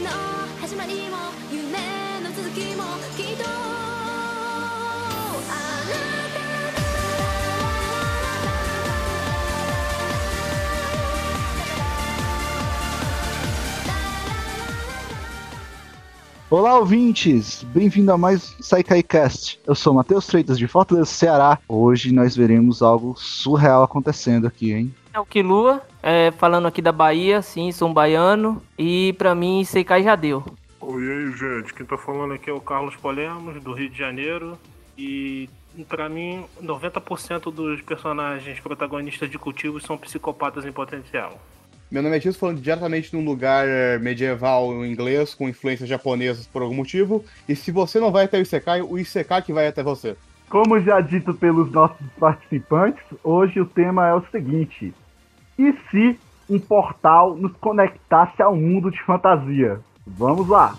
の始まりも夢の続きもきっとあなた Olá, ouvintes! Bem-vindo a mais um Saikai Cast. Eu sou Matheus Freitas de Fortaleza, Ceará. Hoje nós veremos algo surreal acontecendo aqui, hein? É o Kilua, É, falando aqui da Bahia, sim, sou um baiano. E pra mim, Seikai já deu. Oi, aí, gente. Quem tá falando aqui é o Carlos Polemos, do Rio de Janeiro. E pra mim, 90% dos personagens protagonistas de cultivos são psicopatas em potencial. Meu nome é Tio, falando diretamente num lugar eh, medieval inglês com influências japonesas por algum motivo. E se você não vai até o Isekai, o Isekai que vai até você. Como já dito pelos nossos participantes, hoje o tema é o seguinte: e se um portal nos conectasse ao mundo de fantasia? Vamos lá!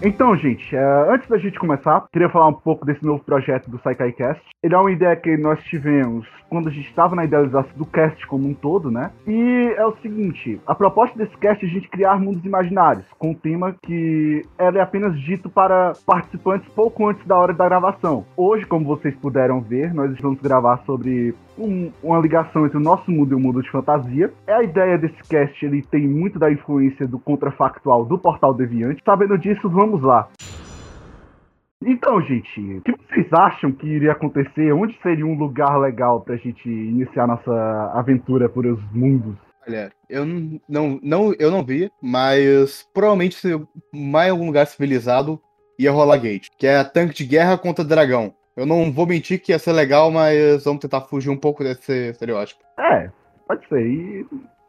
Então, gente, é, antes da gente começar, queria falar um pouco desse novo projeto do Saikai Cast. Ele é uma ideia que nós tivemos quando a gente estava na idealização do cast como um todo, né? E é o seguinte, a proposta desse cast é a gente criar mundos imaginários, com um tema que era apenas dito para participantes pouco antes da hora da gravação. Hoje, como vocês puderam ver, nós vamos gravar sobre um- uma ligação entre o nosso mundo e o mundo de fantasia. É a ideia desse cast, ele tem muito da influência do contrafactual do Portal Deviante. Sabendo disso, vamos lá. Então, gente, o que vocês acham que iria acontecer? Onde seria um lugar legal pra gente iniciar nossa aventura por os mundos? Olha, eu não, não, eu não vi, mas provavelmente se mais algum lugar civilizado ia rolar gate, que é tanque de guerra contra dragão. Eu não vou mentir que ia ser legal, mas vamos tentar fugir um pouco desse estereótipo. É, pode ser. E,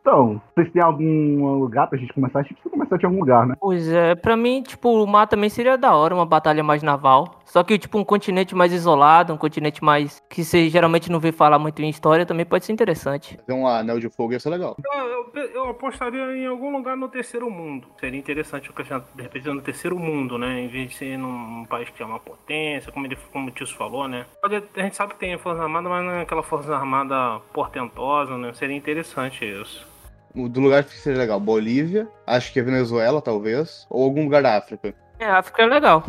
então, vocês têm algum lugar pra gente começar? A gente precisa começar de algum lugar, né? Pois é, pra mim, tipo, o mar também seria da hora, uma batalha mais naval. Só que, tipo, um continente mais isolado, um continente mais. que você geralmente não vê falar muito em história, também pode ser interessante. Fazer um anel de fogo ia ser legal. Eu, eu- eu apostaria em algum lugar no terceiro mundo. Seria interessante o que de repente no terceiro mundo, né? Em vez de ser num país que é uma potência, como, ele, como o Tio falou, né? A gente sabe que tem Força Armada, mas não é aquela Força Armada portentosa, né? Seria interessante isso. O do lugar que seria legal, Bolívia, acho que é Venezuela, talvez, ou algum lugar da África. É, a África é legal.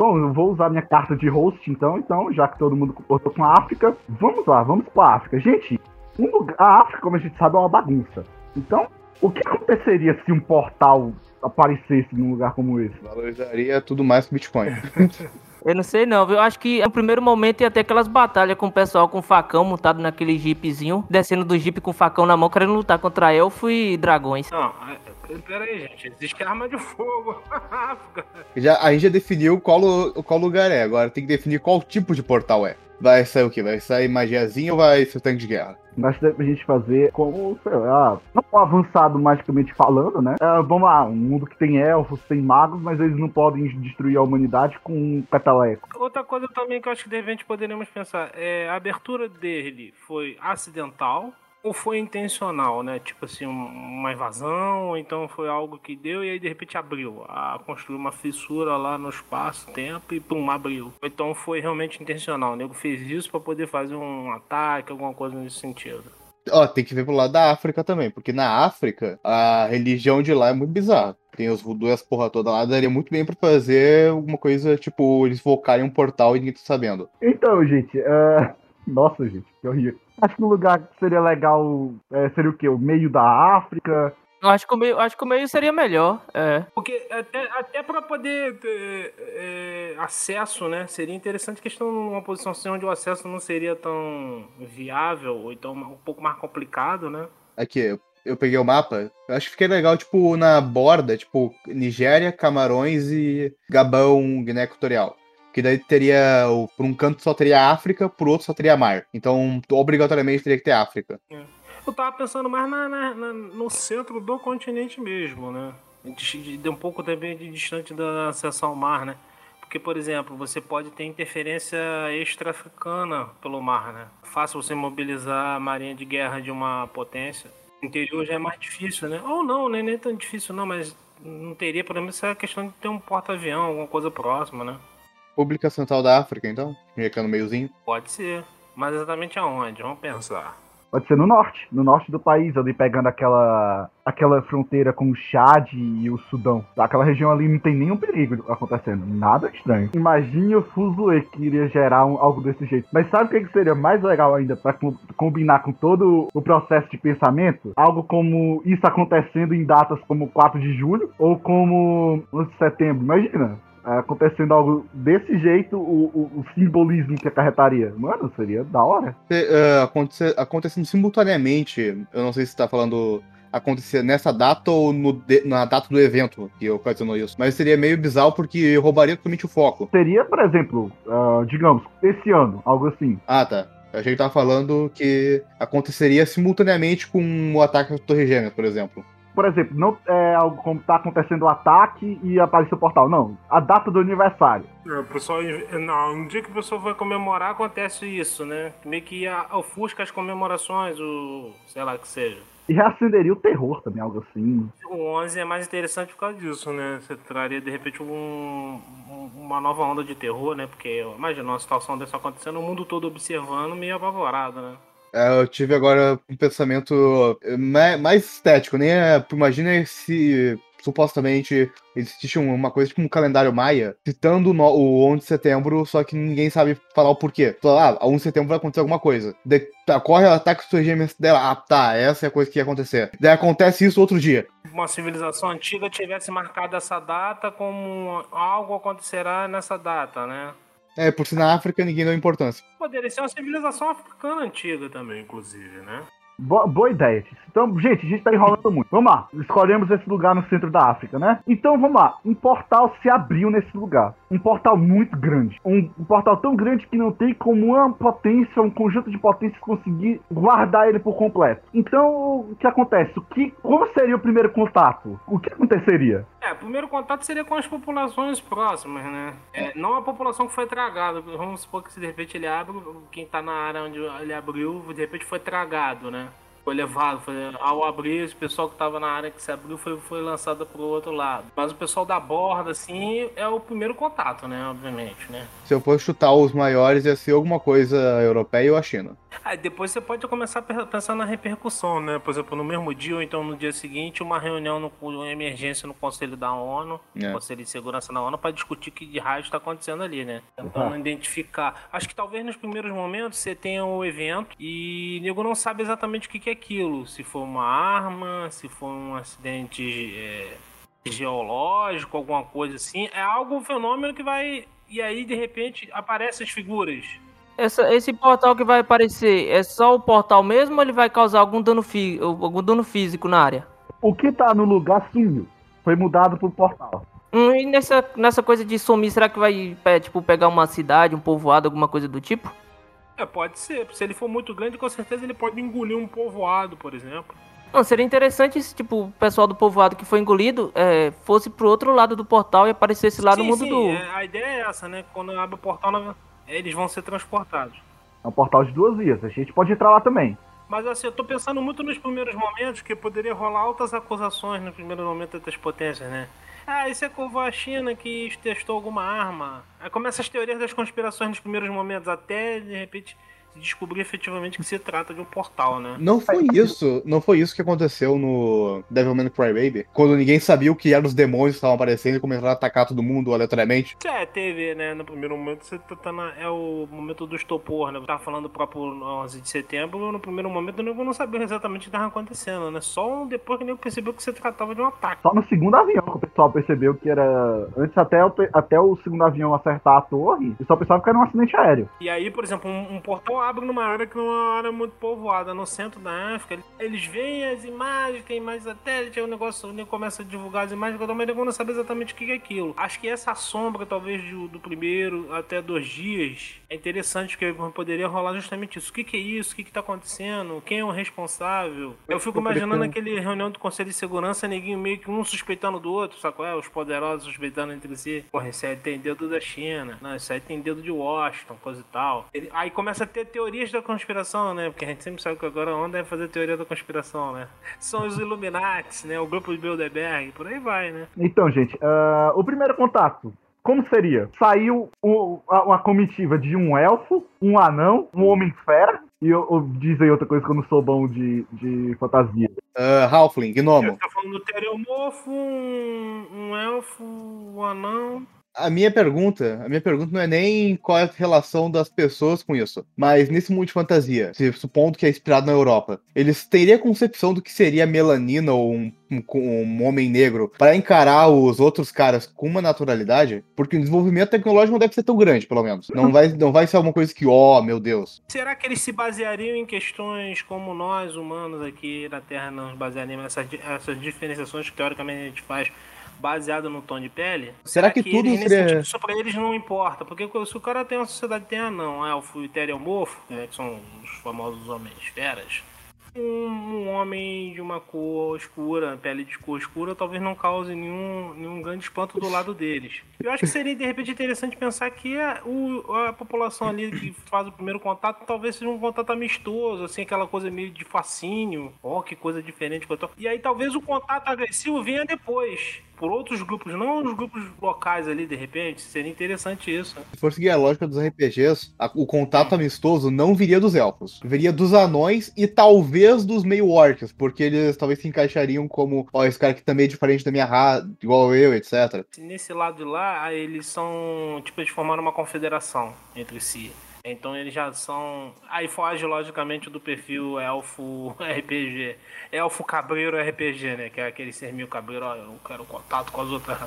Bom, eu vou usar minha carta de host, então, então, já que todo mundo botou com a África, vamos lá, vamos pra África. Gente, um lugar, a África, como a gente sabe, é uma bagunça. Então, o que aconteceria se um portal aparecesse num lugar como esse? Valorizaria tudo mais que Bitcoin. Eu não sei não, viu? Eu acho que no primeiro momento ia ter aquelas batalhas com o pessoal com facão montado naquele jeepzinho, descendo do jeep com facão na mão, querendo lutar contra elfo e dragões. Não, é- pera aí, gente. Existe arma de fogo. Já, a gente já definiu qual, qual lugar é, agora tem que definir qual tipo de portal é. Vai sair o quê? Vai sair magiazinha ou vai ser tanque de guerra? Acho que dá pra gente fazer como, sei lá, não avançado magicamente falando, né? É, vamos lá, um mundo que tem elfos, tem magos, mas eles não podem destruir a humanidade com um petaleco. Outra coisa também que eu acho que de repente poderíamos pensar é a abertura dele foi acidental ou foi intencional, né? Tipo assim, um- uma invasão, ou então foi algo que deu e aí de repente abriu. A construiu uma fissura lá no espaço-tempo e pum, abriu. Então foi realmente intencional. O nego fez isso pra poder fazer um ataque, alguma coisa nesse sentido. Ó, tem que ver pro lado da África também, porque na África a religião de lá é muito bizarra. Tem os voodoo e as porra toda lá, daria muito bem pra fazer alguma coisa, tipo, eles focarem um portal e ninguém tá sabendo. Então, gente, é... nossa, gente, que horrível. Acho que um lugar que seria legal é, seria o quê? O meio da África. Eu acho que o meio, acho que o meio seria melhor. É. Porque até, até para poder ter é, acesso, né? Seria interessante questão numa posição assim onde o acesso não seria tão viável, ou então um pouco mais complicado, né? Aqui, eu, peguei o mapa, eu acho que ficaria legal, tipo, na borda, tipo, Nigéria, Camarões e Gabão, Guiné Equatorial. Que daí teria, o- por um canto só teria África, por outro só teria mar. Então, obrigatoriamente teria que ter África. Eu tava pensando mais na- na- na- no centro do continente mesmo, né? De, de- um pouco também de distante da acesso ao mar, né? Porque, por exemplo, você pode ter interferência extra-africana pelo mar, né? Fácil você mobilizar a marinha de guerra de uma potência. No interior já é mais difícil, né? Ou não, né? nem tão difícil não, mas não teria, pelo menos, essa questão de ter um porta-avião, alguma coisa próxima, né? República Central da África, então? É no meiozinho. Pode ser. Mas exatamente aonde? Vamos pensar. Pode ser no norte, no norte do país, ali pegando aquela aquela fronteira com o Chad e o Sudão. Aquela região ali não tem nenhum perigo acontecendo, nada estranho. Imagine o fuzuê que iria gerar um- algo desse jeito. Mas sabe o que, que seria mais legal ainda pra co- combinar com todo o processo de pensamento? Algo como isso acontecendo em datas como 4 de julho ou como 11 de setembro. Imagina. É, Acontecendo algo desse jeito, o, o- o simbolismo que acarretaria. Mano, seria da hora. Se- eh, aconte- acontecendo simultaneamente, eu não sei se tá falando acontecer nessa data ou no de- na data do evento que ocasionou isso. Mas seria meio bizarro porque roubaria totalmente o foco. Seria, por exemplo, ah, digamos, esse ano, algo assim. Ah, tá. Achei que tava falando que aconteceria simultaneamente com o ataque às Torres Gêmeas, por exemplo. Por exemplo, não é algo como tá acontecendo o ataque e apareceu o portal. Não, a data do aniversário. É, O pessoal, não, no dia que o pessoal vai comemorar, acontece isso, né? Meio que ofusca as comemorações, o. sei lá que seja. E reacenderia o terror também, algo assim. O 11 é mais interessante por causa disso, né? Você traria de repente um- um- uma nova onda de terror, né? Porque imagina uma situação dessa acontecendo, o mundo todo observando, meio apavorado, né? É, Eu tive agora um pensamento eh, ma- mais estético, nem é, imagina se supostamente existe um- uma coisa tipo um calendário maia citando o 11 de setembro, só que ninguém sabe falar o porquê. Fala, ah, 11 de setembro vai acontecer alguma coisa. Daí tá, corre o ataque às suas gêmeas dela, ah, tá, essa é a coisa que ia acontecer. Daí acontece isso outro dia. Uma civilização antiga tivesse marcado essa data como algo acontecerá nessa data, né? É, por ser na África ninguém deu importância. Poderia ser uma civilização africana antiga também, inclusive, né? Boa, boa ideia. Então, gente, a gente tá enrolando muito. Vamos lá. Escolhemos esse lugar no centro da África, né? Então, vamos lá. Um portal se abriu nesse lugar. Um portal muito grande. Um, um portal tão grande que não tem como uma potência, um conjunto de potências conseguir guardar ele por completo. Então, o que acontece? O que, como seria o primeiro contato? O que aconteceria? É, o primeiro contato seria com as populações próximas, né? É, não a população que foi tragada. Vamos supor que se de repente ele abre, quem tá na área onde ele abriu, de repente foi tragado, né? Foi levado, foi, ao abrir, esse pessoal que tava na área que se abriu foi, foi lançado pro outro lado. Mas o pessoal da borda, assim, é o primeiro contato, né? Obviamente, né? Se eu fosse chutar os maiores, ia ser alguma coisa europeia ou a China. Aí depois você pode começar a pensar na repercussão, né? Por exemplo, no mesmo dia ou então no dia seguinte, uma reunião no, uma emergência no Conselho da ONU, É. Conselho de Segurança da ONU, para discutir o que de raio está acontecendo ali, né? Tentando identificar. Acho que talvez nos primeiros momentos você tenha o evento e o nego não sabe exatamente o que é aquilo. Se for uma arma, se for um acidente é, geológico, alguma coisa assim. É algo, um fenômeno que vai. E aí, de repente, aparecem as figuras. Essa- esse portal que vai aparecer é só o portal mesmo ou ele vai causar algum dano, fi- algum dano físico na área? O que tá no lugar sumiu. Foi mudado pro portal. Hum, e nessa, nessa coisa de sumir, será que vai é, tipo, pegar uma cidade, um povoado, alguma coisa do tipo? É, pode ser. Se ele for muito grande, com certeza ele pode engolir um povoado, por exemplo. Não, seria interessante se tipo, o pessoal do povoado que foi engolido é, fosse pro outro lado do portal e aparecesse lá no Sim, mundo sim, do. é, a ideia é essa, né? Quando abre o portal, eles vão ser transportados. É um portal de duas vias. A gente pode entrar lá também. Mas assim, eu tô pensando muito nos primeiros momentos que poderia rolar altas acusações no primeiro momento das potências, né? Ah, isso é como a China que testou alguma arma. Aí começa as teorias das conspirações nos primeiros momentos, até de repente descobrir efetivamente que se trata de um portal, né? Não foi isso, não foi isso que aconteceu no Devilman Crybaby, quando ninguém sabia o que eram os demônios que estavam aparecendo e começaram a atacar todo mundo aleatoriamente. É, teve, né? No primeiro momento você tá, tá na, é o momento do estopor, né? Eu tava falando do próprio 11 de setembro, no primeiro momento nego não sabia exatamente o que tava acontecendo, né? Só depois que nego percebeu que se tratava de um ataque. Só no segundo avião que o pessoal percebeu que era. Antes até o, até o segundo avião acertar a torre, o pessoal pensava que era um acidente aéreo. E aí, por exemplo, um, um portal abre numa área que é uma área muito povoada, no centro da África. Eles veem as imagens, tem mais satélite, aí o negócio o começa a divulgar as imagens, mas nego não sabe exatamente o que é aquilo. Acho que essa sombra, talvez, do primeiro até dois dias, é interessante, porque poderia rolar justamente isso. O que, que é isso? O que, que tá acontecendo? Quem é o responsável? Eu fico imaginando aquele reunião do Conselho de Segurança, neguinho meio que um suspeitando do outro, sabe qual é? Os poderosos suspeitando entre si. Porra, isso aí tem dedo da China. Não, isso aí tem dedo de Washington, coisa e tal. Ele- aí começa a ter teorias da conspiração, né? Porque a gente sempre sabe que agora a onda é fazer teoria da conspiração, né? São os Illuminati, né? O grupo de Bilderberg, por aí vai, né? Então, gente, ah, o primeiro contato como seria? Saiu o- a- uma comitiva de um elfo, um anão, um homem-fera, e eu, eu diz aí outra coisa que eu não sou bom de, de fantasia. Ah, Halfling, Gnomo. Tá falando do Teriomorfo, um, um elfo, um anão. A minha pergunta, a minha pergunta não é nem qual é a relação das pessoas com isso, mas nesse mundo de fantasia, se supondo que é inspirado na Europa, eles teriam concepção do que seria melanina ou um, um, um homem negro para encarar os outros caras com uma naturalidade? Porque o desenvolvimento tecnológico não deve ser tão grande, pelo menos. Não vai, não vai ser alguma coisa que, ó, meu Deus. Será que eles se baseariam em questões como nós, humanos, aqui na Terra, nos basearíamos nessas, di- essas diferenciações que teoricamente a gente faz baseado no tom de pele? Será que tudo eles, seria- sentido, isso pra eles não importa? Porque se o cara tem uma sociedade tem anão, elfo e teriomorfo, né, que são os famosos homens feras, um, um homem de uma cor escura, pele de cor escura, talvez não cause nenhum, nenhum grande espanto do lado deles. Eu acho que seria de repente interessante pensar que a, o- a população ali que faz o primeiro contato talvez seja um contato amistoso, assim, aquela coisa meio de fascínio, ó, que coisa diferente. que E aí talvez o contato agressivo venha depois. Por outros grupos, não os grupos locais ali, de repente, seria interessante isso. Se for seguir a lógica dos RPGs, a- o contato amistoso não viria dos elfos. Viria dos anões e talvez dos meio orcs, porque eles talvez se encaixariam como, ó, esse cara aqui também é diferente da minha raça, igual eu, etc. Nesse lado de lá, eles são. Tipo, eles formaram uma confederação entre si. Então eles já são. Aí foge, logicamente, do perfil elfo RPG. Elfo cabreiro RPG, né? Que é aquele ser meio cabreiro, ó, eu quero contato com as outras.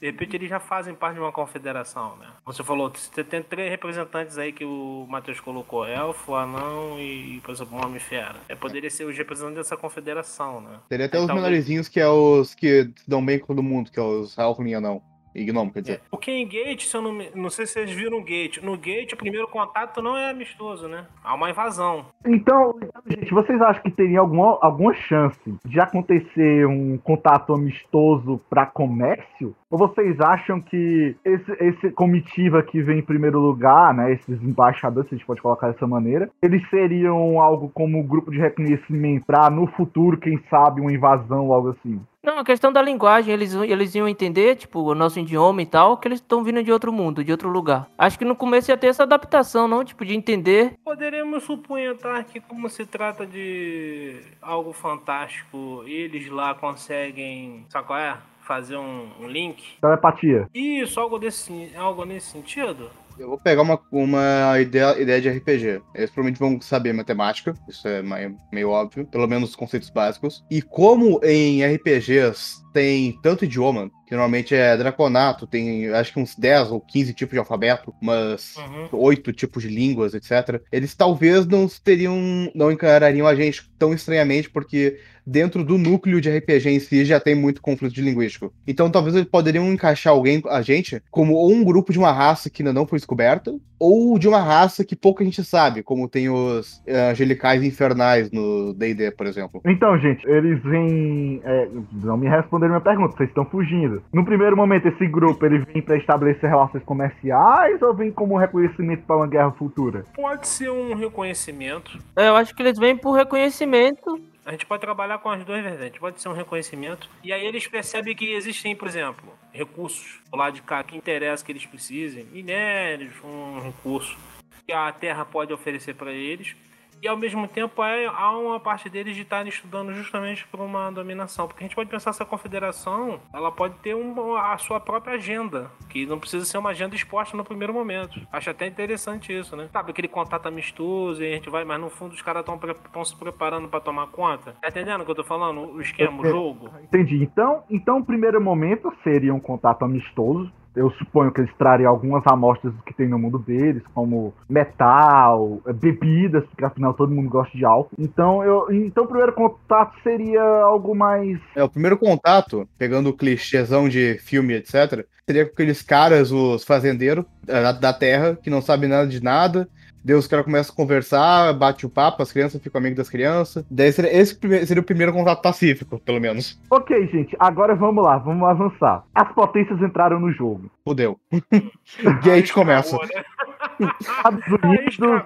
De repente eles já fazem parte de uma confederação, né? Você falou, você tem três representantes aí que o Matheus colocou: elfo, anão e, por exemplo, um homem-fera. É, poderia ser os representantes dessa confederação, né? Teria até os menorzinhos que é os que se dão bem com todo mundo, que é os não. E Gnome, quer dizer. Porque em Gate, se eu não, me- não sei se vocês viram Gate. No Gate, o primeiro contato não é amistoso, né? Há uma invasão. Então, então, gente, vocês acham que teria alguma, alguma chance de acontecer um contato amistoso para comércio? Ou vocês acham que esse, esse comitiva que vem em primeiro lugar, né, esses embaixadores, se a gente pode colocar dessa maneira, eles seriam algo como grupo de reconhecimento para no futuro, quem sabe, uma invasão ou algo assim? Não, a questão da linguagem, eles, eles iam entender, tipo, o nosso idioma e tal, que eles estão vindo de outro mundo, de outro lugar. Acho que no começo ia ter essa adaptação, não? Tipo, de entender. Poderemos suponhar que, como se trata de algo fantástico, eles lá conseguem, sabe qual é? Fazer um, um link. Telepatia. Isso, algo, desse, algo nesse sentido. Eu vou pegar uma, uma ideia, ideia de RPG. Eles provavelmente vão saber matemática, isso é meio, meio óbvio, pelo menos os conceitos básicos. E como em RPGs tem tanto idioma, que normalmente é Draconato, tem acho que uns 10 ou 15 tipos de alfabeto, umas Uhum. oito tipos de línguas, etc. Eles talvez não teriam, não encarariam a gente tão estranhamente, porque dentro do núcleo de RPG em si já tem muito conflito de linguístico. Então talvez eles poderiam encaixar alguém, a gente, como ou um grupo de uma raça que ainda não foi descoberta, ou de uma raça que pouca gente sabe, como tem os eh, angelicais infernais no D&D, por exemplo. Então, gente, eles vêm. é, não me responderam minha pergunta, vocês estão fugindo. No primeiro momento, esse grupo ele vem para estabelecer relações comerciais ou vem como reconhecimento para uma guerra futura? Pode ser um reconhecimento. É, Eu acho que eles vêm por reconhecimento. A gente pode trabalhar com as duas vertentes. Pode ser um reconhecimento. E aí eles percebem que existem, por exemplo, recursos do lado de cá que interessa que eles precisem. Minérios, um recurso que a Terra pode oferecer para eles. E ao mesmo tempo é- há uma parte deles de estarem estudando justamente por uma dominação. Porque a gente pode pensar essa confederação, ela pode ter um- a sua própria agenda, que não precisa ser uma agenda exposta no primeiro momento. Acho até interessante isso, né? Sabe, aquele contato amistoso e a gente vai, mas no fundo os caras estão se preparando para tomar conta. Tá entendendo o que eu tô falando? O esquema, o jogo. Entendi. Então, então o primeiro momento seria um contato amistoso. Eu suponho que eles trariam algumas amostras que tem no mundo deles, como metal, bebidas, porque afinal todo mundo gosta de álcool. Então, eu, então o primeiro contato seria algo mais É, o primeiro contato, pegando o clichêzão de filme, etc., seria com aqueles caras, os fazendeiros eh, da, da terra, que não sabem nada de nada. Daí os caras começam a conversar, bate o papo, as crianças ficam amigos das crianças. Daí seria, esse seria o primeiro contato pacífico, pelo menos. Ok, gente, agora vamos lá, vamos avançar. As potências entraram no jogo. Fudeu. Gate começa. Né? Estados Unidos.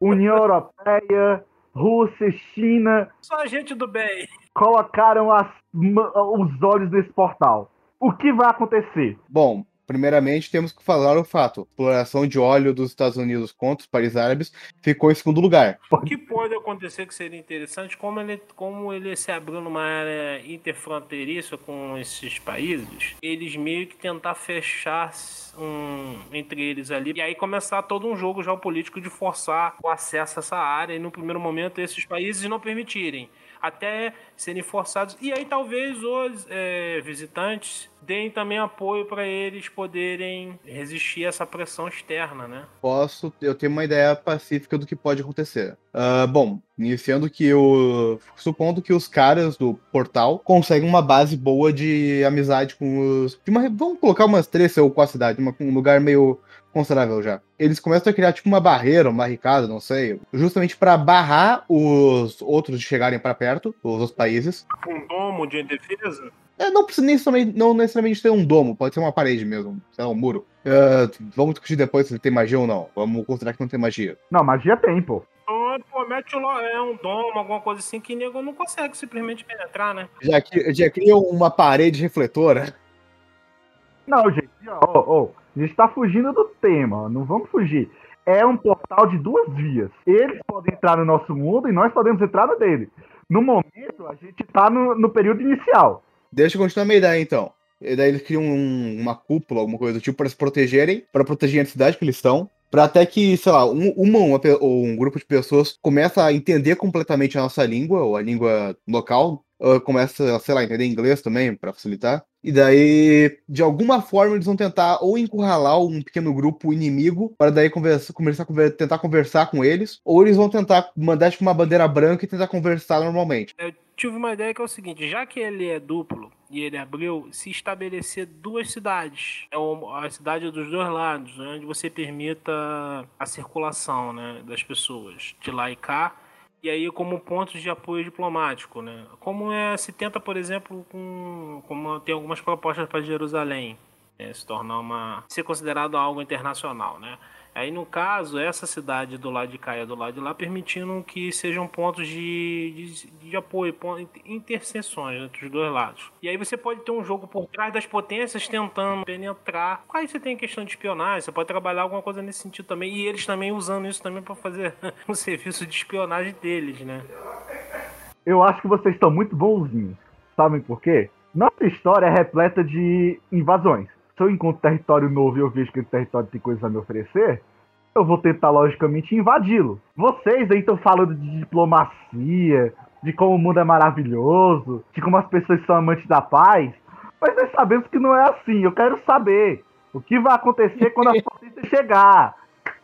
União Europeia, Rússia, China Só a gente do bem. colocaram as os olhos nesse portal. O que vai acontecer? Bom, primeiramente temos que falar o fato: a exploração de óleo dos Estados Unidos contra os países árabes ficou em segundo lugar. O que pode acontecer que seria interessante, como ele, como ele se abriu numa área interfronteiriça com esses países, eles meio que tentar fechar um, entre eles ali, e aí começar todo um jogo geopolítico de forçar o acesso a essa área, e no primeiro momento esses países não permitirem até serem forçados. E aí talvez os é, visitantes deem também apoio para eles poderem resistir a essa pressão externa, né? Posso, eu tenho uma ideia pacífica do que pode acontecer. Uh, bom, iniciando que o. Supondo que os caras do portal conseguem uma base boa de amizade com os. Uma, vamos colocar umas três ou quatro cidades, um lugar meio considerável já. Eles começam a criar tipo uma barreira, uma barricada, não sei, justamente para barrar os outros de chegarem para perto, os outros países. Um domo de defesa? É, não precisa necessariamente, não necessariamente ter um domo, pode ser uma parede mesmo, sei lá, um muro. Uh, vamos discutir depois se tem magia ou não. Vamos considerar que não tem magia. Não, magia tem, pô. Então, pô, mete lá, é um domo, alguma coisa assim que nego não consegue simplesmente penetrar, né? Já, já cria uma parede refletora. Não, gente, ó, ó, a gente tá fugindo do tema, não vamos fugir. É um portal de duas vias. Eles podem entrar no nosso mundo e nós podemos entrar no dele. No momento, a gente tá no, no período inicial. Deixa eu continuar a minha ideia, então. E daí eles criam um, uma cúpula, alguma coisa do tipo, para se protegerem, para proteger a cidade que eles estão. Pra até que, sei lá, um, uma, uma, um grupo de pessoas começa a entender completamente a nossa língua, ou a língua local, começa, sei lá, entender inglês também, para facilitar. E daí, de alguma forma, eles vão tentar ou encurralar um pequeno grupo inimigo para daí conversa, começar a tentar conversar com eles, ou eles vão tentar mandar tipo, uma bandeira branca e tentar conversar normalmente. Eu tive uma ideia que é o seguinte: já que ele é duplo e ele abriu, se estabelecer duas cidades, é a cidade dos dois lados, né, onde você permita a circulação né, das pessoas de lá e cá e aí como pontos de apoio diplomático, né? Como é, se tenta, por exemplo, com como tem algumas propostas para Jerusalém, né? se tornar uma ser considerado algo internacional, né? Aí, no caso, essa cidade do lado de cá e do lado de lá, permitindo que sejam pontos de, de, de apoio, interseções entre os dois lados. E aí você pode ter um jogo por trás das potências tentando penetrar. Aí você tem questão de espionagem, você pode trabalhar alguma coisa nesse sentido também. E eles também usando isso também para fazer um serviço de espionagem deles, né? Eu acho que vocês estão muito bonzinhos. Sabem por quê? Nossa história é repleta de invasões se eu encontro território novo e eu vejo que esse território tem coisas a me oferecer, eu vou tentar, logicamente, invadi-lo. Vocês aí estão falando de diplomacia, de como o mundo é maravilhoso, de como as pessoas são amantes da paz, mas nós sabemos que não é assim. Eu quero saber o que vai acontecer quando a potência chegar.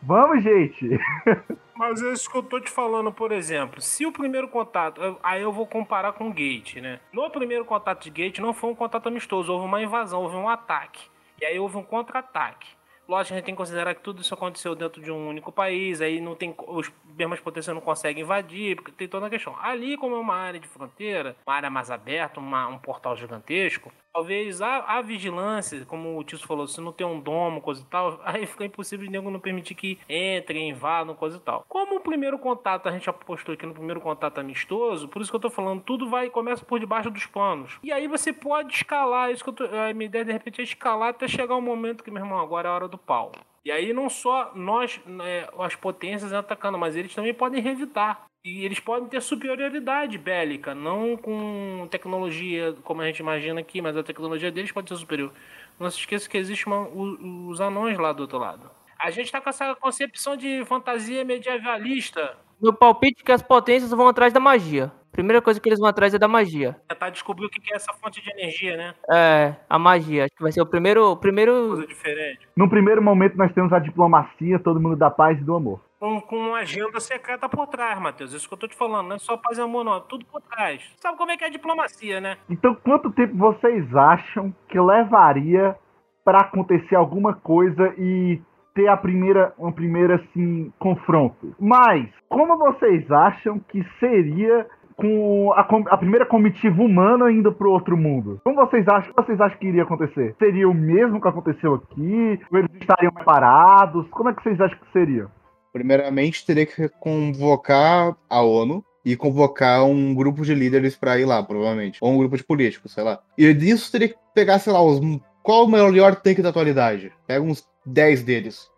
Vamos, gente! Mas é isso que eu tô te falando, por exemplo. Se o primeiro contato. Aí eu vou comparar com o Gate, né? No primeiro contato de Gate não foi um contato amistoso, houve uma invasão, houve um ataque. E aí houve um contra-ataque. Lógico, a gente tem que considerar que tudo isso aconteceu dentro de um único país, aí não tem os mesmas potências não conseguem invadir, porque tem toda a questão. Ali, como é uma área de fronteira, uma área mais aberta, uma, um portal gigantesco, talvez a, a, vigilância, como o Tio falou, se não tem um domo, coisa e tal, aí fica impossível de nego não permitir que entrem, invadam, coisa e tal. Como o primeiro contato, a gente apostou aqui no primeiro contato amistoso, por isso que eu tô falando, tudo vai começa por debaixo dos panos. E aí você pode escalar, isso que eu tô, a minha ideia de repente é escalar até chegar o um momento que, meu irmão, agora é a hora do pau. E aí não só nós, né, as potências atacando, mas eles também podem revidar. E eles podem ter superioridade bélica, não com tecnologia como a gente imagina aqui, mas a tecnologia deles pode ser superior. Não se esqueça que existe uma, os anões lá do outro lado. A gente está com essa concepção de fantasia medievalista. Meu palpite é que as potências vão atrás da magia. Primeira coisa que eles vão atrás é da magia. Tentar descobrir o que é essa fonte de energia, né? É, a magia. Acho que vai ser o primeiro. primeiro... Coisa diferente. No primeiro momento, nós temos a diplomacia, todo mundo da paz e do amor. Com, com uma agenda secreta por trás, Matheus. Isso que eu tô te falando. Não é só paz e amor, não. É tudo por trás. Sabe como é que é a diplomacia, né? Então, quanto tempo vocês acham que levaria para acontecer alguma coisa e ter a primeira, uma primeira assim, confronto. Mas, como vocês acham que seria com a, a, primeira comitiva humana indo para outro mundo. Como vocês acham, vocês acham que iria acontecer? Seria o mesmo que aconteceu aqui? Eles estariam preparados? Como é que vocês acham que seria? Primeiramente, teria que convocar a ONU e convocar um grupo de líderes para ir lá, provavelmente. Ou um grupo de políticos, sei lá. E disso teria que pegar, sei lá, os qual o melhor tanque da atualidade? Pega uns 10 deles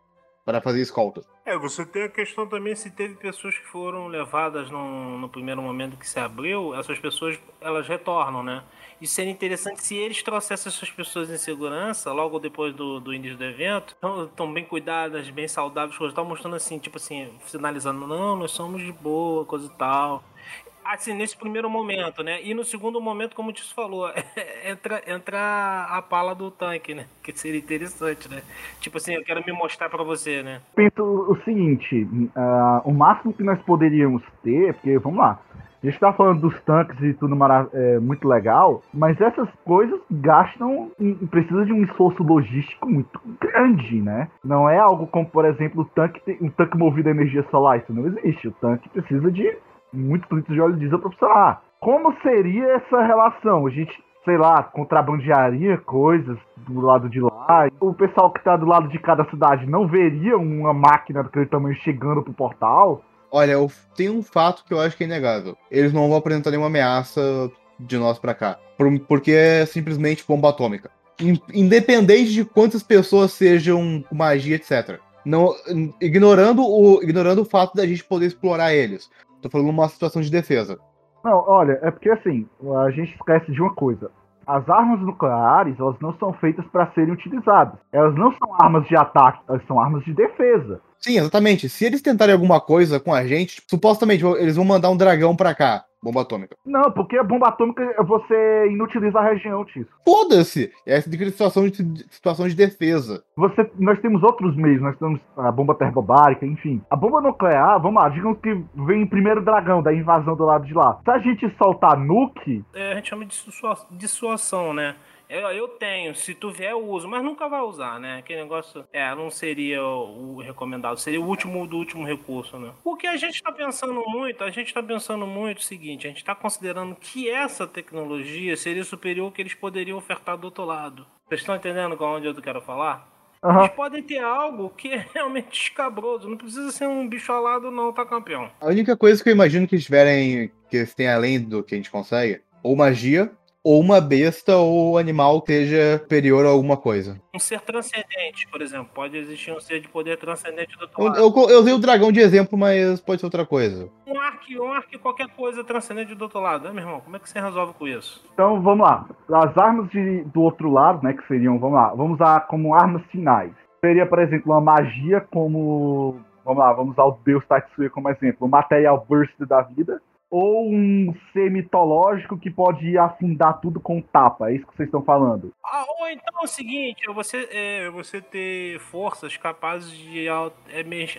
para fazer escolta. É, você tem a questão também se teve pessoas que foram levadas no, no primeiro momento que se abriu, essas pessoas elas retornam, né? E seria interessante se eles trouxessem essas pessoas em segurança logo depois do, do início do evento, estão bem cuidadas, bem saudáveis, coisas e tal, mostrando assim, tipo assim, sinalizando, não, nós somos de boa, coisa e tal. Assim, nesse primeiro momento, né? E no segundo momento, como o falou, entra, entra a pala do tanque, né? Que seria interessante, né? Tipo assim, eu quero me mostrar pra você, né? Penso o seguinte, ah, o máximo que nós poderíamos ter, porque vamos lá, a gente tá falando dos tanques e tudo é, muito legal, mas essas coisas gastam, precisa de um esforço logístico muito grande, né? Não é algo como, por exemplo, o tanque, um tanque movido a energia solar, isso não existe. O tanque precisa de muitos litros de óleo diesel para funcionar. Como seria essa relação? A gente, sei lá, contrabandearia coisas do lado de lá. O pessoal que tá do lado de cada cidade não veria uma máquina daquele tamanho chegando pro portal. Olha, eu tenho um fato que eu acho que é inegável. Eles não vão apresentar nenhuma ameaça de nós pra cá. Por- porque é simplesmente bomba atômica. In- Independente de quantas pessoas sejam com magia, etc. Não, ignorando, o, ignorando o fato da gente poder explorar eles. Tô falando uma situação de defesa. Não, olha, é porque assim, a gente esquece de uma coisa. As armas nucleares, elas não são feitas para serem utilizadas. Elas não são armas de ataque, elas são armas de defesa. Sim, exatamente. Se eles tentarem alguma coisa com a gente, supostamente eles vão mandar um dragão pra cá, bomba atômica. Não, porque a bomba atômica você inutiliza a região, Tisso. Foda-se! Essa é situação de, situação de defesa. Você, nós temos outros meios, nós temos a bomba termobárica, enfim. A bomba nuclear, vamos lá, digamos que vem primeiro dragão da invasão do lado de lá. Se a gente soltar nuke, É, a gente chama de dissua- dissuasão, né? Eu, eu tenho, se tu vier eu uso, mas nunca vai usar, né? Aquele negócio, é, não seria o, o recomendado, seria o último do último recurso, né? O que a gente tá pensando muito, a gente tá pensando muito o seguinte, a gente tá considerando que essa tecnologia seria superior ao que eles poderiam ofertar do outro lado. Vocês estão entendendo com onde eu quero falar? aham, Eles podem ter algo que é realmente escabroso, não precisa ser um bicho alado não, tá campeão? A única coisa que eu imagino que eles tiverem, que eles têm além do que a gente consegue, ou magia, ou uma besta ou animal que seja superior a alguma coisa. Um ser transcendente, por exemplo, pode existir um ser de poder transcendente do outro Eu, lado. eu, eu usei o dragão de exemplo, mas pode ser outra coisa. Um arco, um arco, qualquer coisa transcendente do outro lado, né, meu irmão? Como é que você resolve com isso? então vamos lá. As armas de- do outro lado, né, que seriam, vamos lá, vamos usar como armas finais. Seria, por exemplo, uma magia como, vamos lá, vamos usar o Deus Tatsuya como exemplo, o Material Burst da vida. Ou um ser mitológico que pode afundar tudo com tapa, é isso que vocês estão falando. Ah, ou então é o seguinte, é você, é, você ter forças capazes de é,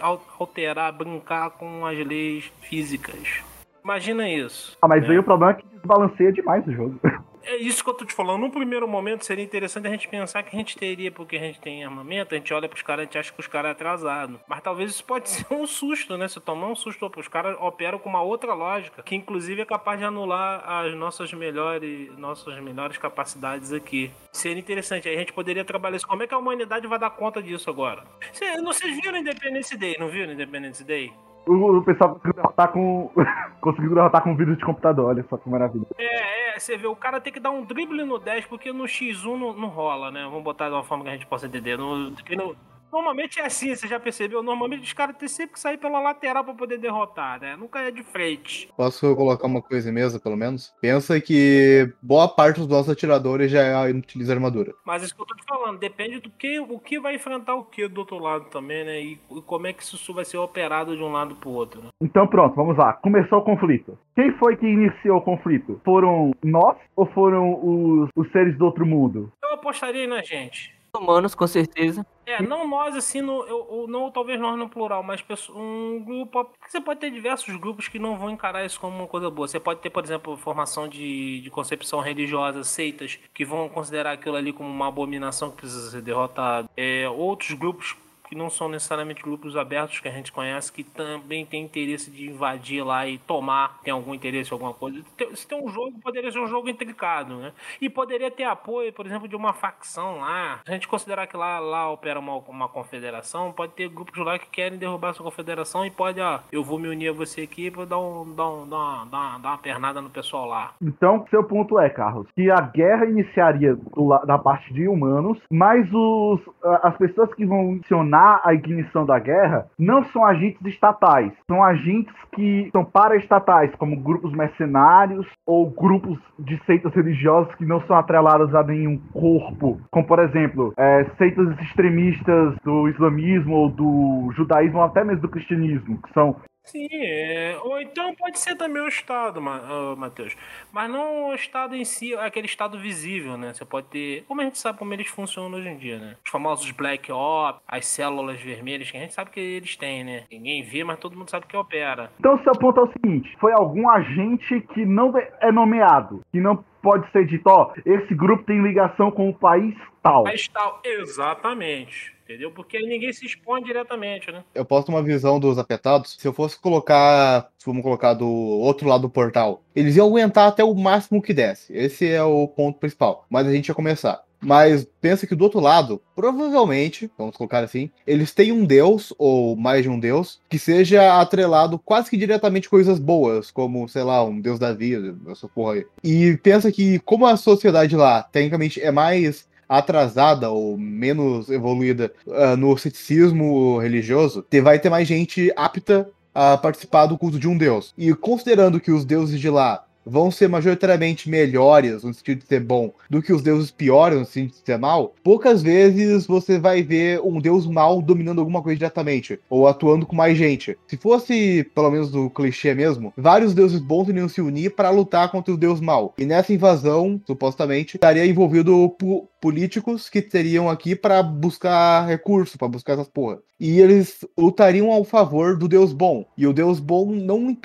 alterar, brincar com as leis físicas. Imagina isso. Ah, mas né? aí o problema é que desbalanceia demais o jogo. É isso que eu tô te falando. Num primeiro momento seria interessante a gente pensar que a gente teria, porque a gente tem armamento, a gente olha pros caras, a gente acha que os caras é atrasado. Mas talvez isso pode ser um susto, né? Se tomar um susto, os caras operam com uma outra lógica, que inclusive é capaz de anular as nossas melhores, nossas melhores capacidades aqui. Seria interessante. Aí a gente poderia trabalhar isso. Como é que a humanidade vai dar conta disso agora? Cê, vocês viram Independence Day, não viram Independence Day? O, o pessoal conseguiu derrotar com. conseguiu derrotar com vírus de computador, olha só que maravilha. É, você vê, o cara tem que dar um drible no 10, porque no X1 não, não rola, né? Vamos botar de uma forma que a gente possa entender. No, no- normalmente é assim, você já percebeu? Normalmente os caras têm sempre que sair pela lateral pra poder derrotar, né? Nunca é de frente. Posso colocar uma coisa em mesa, pelo menos? Pensa que boa parte dos nossos atiradores já utiliza armadura. Mas isso que eu tô te falando, depende do que, o que vai enfrentar o que do outro lado também, né? E, e como é que isso vai ser operado de um lado pro outro, né? Então pronto, vamos lá. Começou o conflito. Quem foi que iniciou o conflito? Foram nós ou foram os, os seres do outro mundo? Eu apostaria na gente. Humanos, com certeza. É, não nós assim, no, eu, não talvez nós no plural, mas um grupo. Você pode ter diversos grupos que não vão encarar isso como uma coisa boa. Você pode ter, por exemplo, formação de, de concepção religiosa, seitas, que vão considerar aquilo ali como uma abominação que precisa ser derrotada. É, outros grupos que não são necessariamente grupos abertos que a gente conhece, que também tem interesse de invadir lá e tomar, tem algum interesse alguma coisa. Se tem um jogo, poderia ser um jogo intricado, né? E poderia ter apoio, por exemplo, de uma facção lá. Se a gente considerar que lá, lá opera uma, uma confederação, pode ter grupos lá que querem derrubar essa confederação e pode, ó, eu vou me unir a você aqui pra dar, um, dar, um, dar, uma, dar, uma, dar uma pernada no pessoal lá. Então, seu ponto é, Carlos, que a guerra iniciaria do da parte de humanos, mas os, as pessoas que vão acionar a ignição da guerra não são agentes estatais, são agentes que são paraestatais, como grupos mercenários ou grupos de seitas religiosas que não são atreladas a nenhum corpo, como por exemplo, é, seitas extremistas do islamismo ou do judaísmo ou até mesmo do cristianismo, que são Sim, é, ou então pode ser também o Estado, Matheus. Mas não o Estado em si, aquele Estado visível, né? Você pode ter. Como a gente sabe como eles funcionam hoje em dia, né? Os famosos Black Ops, as células vermelhas, que a gente sabe que eles têm, né? Ninguém vê, mas todo mundo sabe que opera. Então, seu ponto é o seguinte: foi algum agente que não é nomeado, que não pode ser dito, ó, esse grupo tem ligação com o país tal. Mas tal, exatamente. Entendeu? Porque aí ninguém se expõe diretamente, né? Eu posso ter uma visão dos afetados. Se eu fosse colocar, vamos colocar do outro lado do portal, eles iam aguentar até o máximo que desse. Esse é o ponto principal. Mas a gente ia começar. Mas pensa que do outro lado, provavelmente, vamos colocar assim, eles têm um deus, ou mais de um deus, que seja atrelado quase que diretamente coisas boas, como, sei lá, um deus da vida, essa porra aí. E pensa que, como a sociedade lá, tecnicamente, é mais atrasada ou menos evoluída ah, no ceticismo religioso, te- vai ter mais gente apta a participar do culto de um deus. E considerando que os deuses de lá vão ser majoritariamente melhores no sentido de ser bom do que os deuses piores no sentido de ser mal, poucas vezes você vai ver um deus mal dominando alguma coisa diretamente ou atuando com mais gente. Se fosse, pelo menos do clichê mesmo, vários deuses bons iriam se unir para lutar contra o deus mal. E nessa invasão, supostamente, estaria envolvido políticos que teriam aqui para buscar recurso, para buscar essas porra. E eles lutariam ao favor do Deus bom. E o Deus bom não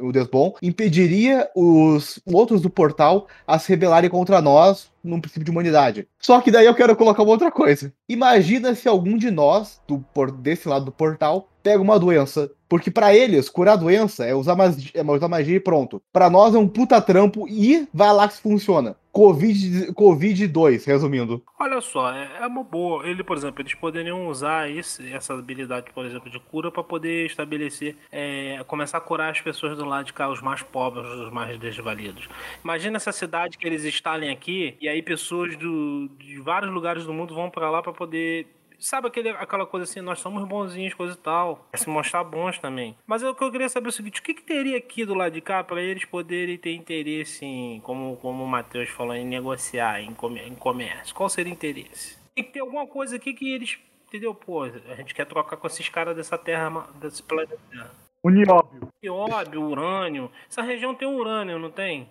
o Deus bom impediria os outros do portal a se rebelarem contra nós num princípio de humanidade. Só que daí eu quero colocar uma outra coisa. Imagina se algum de nós, do por- desse lado do portal, pega uma doença. Porque pra eles, curar a doença é usar, magia, é usar magia e pronto. Pra nós é um puta trampo e vai lá que funciona. Covid, Covid-2, resumindo. Olha só, é, é uma boa. Ele, por exemplo, eles poderiam usar esse- essa habilidade, por exemplo, de cura para poder estabelecer, é, começar a curar as pessoas do lado de cá, os mais pobres, os mais desvalidos. Imagina essa cidade que eles instalem aqui e aí pessoas do- de vários lugares do mundo vão para lá para poder Sabe aquele, aquela coisa assim, nós somos bonzinhos, coisa e tal. É se mostrar bons também. Mas o que eu queria saber é o seguinte: o que, que teria aqui do lado de cá para eles poderem ter interesse em, como, como o Matheus falou, em negociar, em, comer, em comércio? Qual seria o interesse? Tem que ter alguma coisa aqui que eles. Entendeu? Pô, a gente quer trocar com esses caras dessa terra, desse planeta. O nióbio. Nióbio, urânio. Essa região tem urânio, não tem?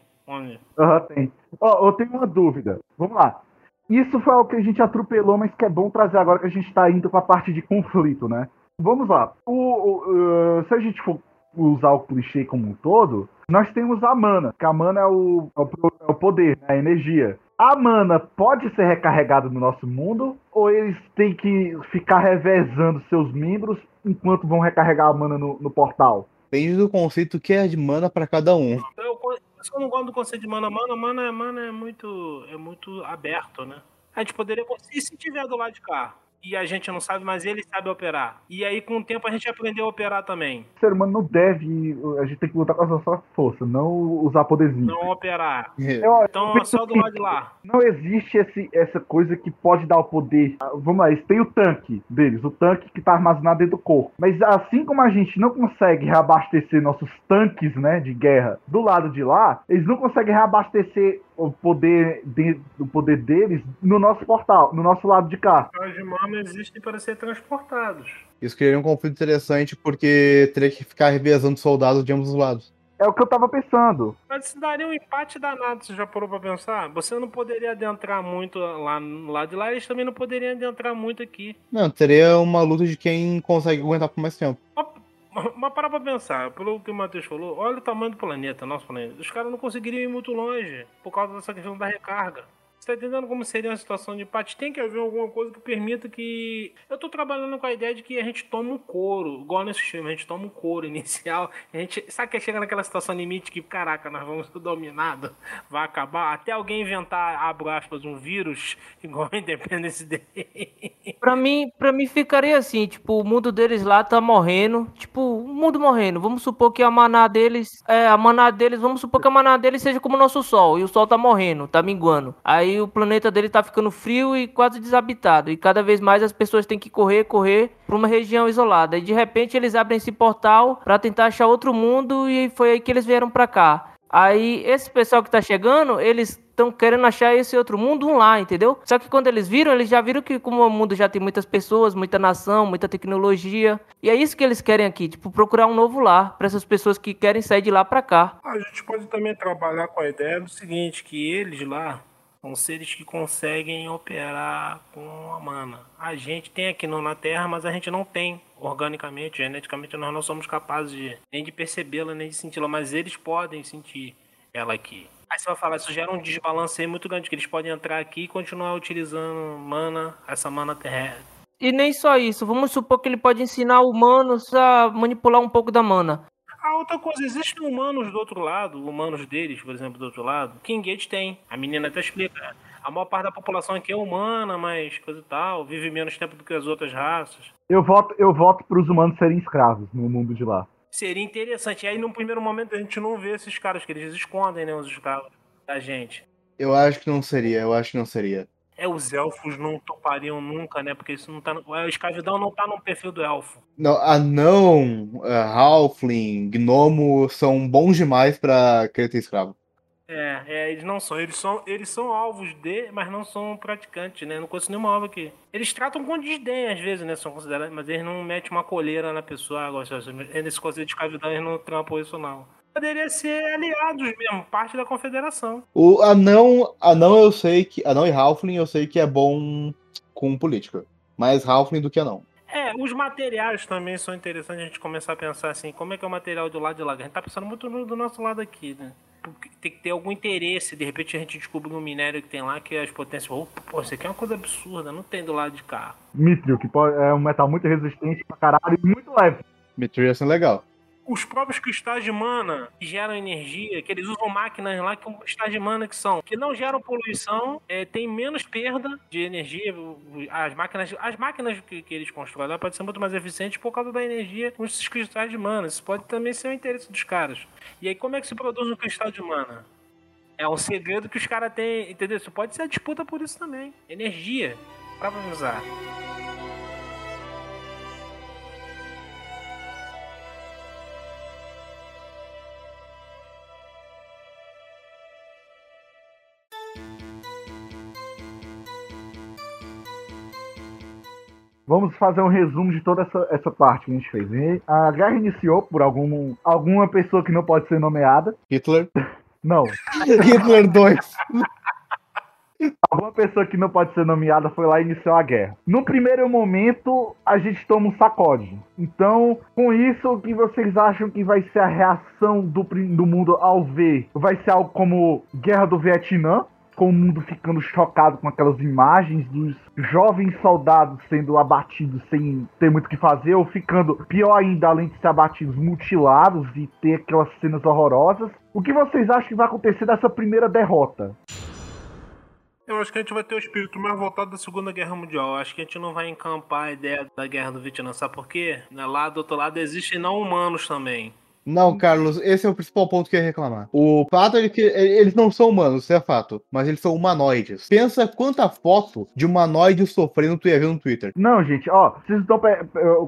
Aham, tem. Ó, eu tenho uma dúvida. Vamos lá. Isso foi algo que a gente atropelou, mas que é bom trazer agora que a gente tá indo pra parte de conflito, né? Vamos lá. O, o, uh, se a gente for usar o clichê como um todo, nós temos a mana, que a mana é o, é o, é o poder, né? a energia. A mana pode ser recarregada no nosso mundo, ou eles têm que ficar revezando seus membros enquanto vão recarregar a mana no, no portal? Depende do conceito que é de mana pra cada um. Eu, por isso que eu não gosto do conceito de mana. Mana, mana, mana é muito, é muito aberto, né? A gente poderia. E se tiver do lado de cá? E a gente não sabe, mas ele sabe operar. E aí, com o tempo, a gente aprendeu a operar também. O ser humano não deve. A gente tem que lutar com a nossa força, não usar poderzinho. Não operar. Eu- Então, é só do lado de lá. Não existe esse, essa coisa que pode dar o poder. Ah, Vamos lá, eles têm o tanque deles, o tanque que tá armazenado dentro do corpo. Mas assim como a gente não consegue reabastecer nossos tanques, né, de guerra do lado de lá, eles não conseguem reabastecer o poder, de- o poder deles no nosso portal, no nosso lado de cá. Os de mana existem para ser transportados. Isso criaria um conflito interessante porque teria que ficar revezando soldados de ambos os lados. É o que eu tava pensando. Mas isso daria um empate danado, você já parou pra pensar? Você não poderia adentrar muito lá no lado de lá, eles também não poderiam adentrar muito aqui. Não, teria uma luta de quem consegue aguentar por mais tempo. Mas- Mas para pra pensar, pelo que o Matheus falou, olha o tamanho do planeta, nosso planeta. Os caras não conseguiriam ir muito longe por causa dessa questão da recarga. Tá entendendo como seria uma situação de empate? Tem que haver alguma coisa que permita que. Eu tô trabalhando com a ideia de que a gente toma um couro, igual nesse filme, a gente toma um couro inicial. A gente. Sabe que chega naquela situação limite que, caraca, nós vamos ser dominados, vai acabar. Até alguém inventar, abro aspas, um vírus, igual a Independence Day. Pra mim, pra mim ficaria assim, tipo, o mundo deles lá tá morrendo. Tipo, o mundo morrendo. Vamos supor que a maná deles. É, a maná deles. Vamos supor que a maná deles seja como o nosso Sol. E o Sol tá morrendo, tá minguando. Aí o planeta dele tá ficando frio e quase desabitado. E cada vez mais as pessoas têm que correr, correr pra uma região isolada. E de repente eles abrem esse portal pra tentar achar outro mundo. E foi aí que eles vieram pra cá. Aí esse pessoal que tá chegando, eles estão querendo achar esse outro mundo lá, entendeu? Só que quando eles viram, eles já viram que como o mundo já tem muitas pessoas, muita nação, muita tecnologia, e é isso que eles querem aqui, tipo procurar um novo lar para essas pessoas que querem sair de lá para cá. A gente pode também trabalhar com a ideia do seguinte, que eles lá são seres que conseguem operar com a mana. A gente tem aqui no, na Terra, mas a gente não tem organicamente, geneticamente, nós não somos capazes de, nem de percebê-la, nem de senti-la, mas eles podem sentir ela aqui. Aí você vai falar, isso gera um desbalance muito grande, que eles podem entrar aqui e continuar utilizando mana, essa mana terrestre. E nem só isso, vamos supor que ele pode ensinar humanos a manipular um pouco da mana. A outra coisa, existem humanos do outro lado, humanos deles, por exemplo, do outro lado, que Engage tem. A menina até explica. A maior parte da população aqui é humana, mas coisa e tal, vive menos tempo do que as outras raças. Eu voto, eu voto pros humanos serem escravos no mundo de lá. Seria interessante. E aí, num primeiro momento, a gente não vê esses caras, que eles escondem, né, os escravos da gente. Eu acho que não seria, eu acho que não seria. É, os elfos não topariam nunca, né? Porque isso não tá. no- A escravidão não tá no perfil do elfo. Não, anão, uh, halfling, gnomo são bons demais pra querer ter escravo. É, é, eles não são. Eles são, eles são alvos de, mas não são praticantes, né? Não conheço nenhuma alvo aqui. Eles tratam com desdém, às vezes, né? São considerados, mas eles não metem uma coleira na pessoa. Agora, nesse conceito de escravidão, eles não trampam isso, não. Poderia ser aliados mesmo, parte da confederação. O anão, anão eu sei que. Anão e halfling eu sei que é bom com política. Mais halfling do que anão. É, os materiais também são interessantes a gente começar a pensar assim, como é que é o material do lado de lá? A gente tá pensando muito no, do nosso lado aqui, né? Porque Tem que ter algum interesse, de repente a gente descobre um minério que tem lá que as potências. Opa, pô, isso aqui é uma coisa absurda, não tem do lado de cá. Mithril, que é um metal muito resistente pra caralho e muito leve. Mithril ia ser legal. Os próprios cristais de mana que geram energia, que eles usam máquinas lá que são cristais de mana que são, que não geram poluição, é, tem menos perda de energia. As máquinas, as máquinas que, que eles constroem lá podem ser muito mais eficientes por causa da energia com esses cristais de mana. Isso pode também ser o interesse dos caras. E aí, como é que se produz um cristal de mana? É um segredo que os caras têm, entendeu? Isso pode ser disputa por isso também. Energia, pra usar. Vamos fazer um resumo de toda essa, essa parte que a gente fez. E A guerra iniciou por algum, alguma pessoa que não pode ser nomeada. Hitler. Não, Hitler 2. alguma pessoa que não pode ser nomeada foi lá e iniciou a guerra. No primeiro momento, a gente toma um sacode. Então, com isso, o que vocês acham que vai ser a reação do, do mundo ao ver? Vai ser algo como Guerra do Vietnã? Com o mundo ficando chocado com aquelas imagens dos jovens soldados sendo abatidos sem ter muito o que fazer, ou ficando pior ainda, além de ser abatidos, mutilados e ter aquelas cenas horrorosas. O que vocês acham que vai acontecer dessa primeira derrota? Eu acho que a gente vai ter o espírito mais voltado da Segunda Guerra Mundial. Eu acho que a gente não vai encampar a ideia da Guerra do Vietnã. Sabe por quê? Né, Lá do outro lado existem não humanos também. Não, Carlos, esse é o principal ponto que eu ia reclamar. O fato é que eles não são humanos, isso é fato, mas eles são humanoides. Pensa quanta foto de humanoide sofrendo tu ia ver no Twitter. Não, gente, ó, vocês estão.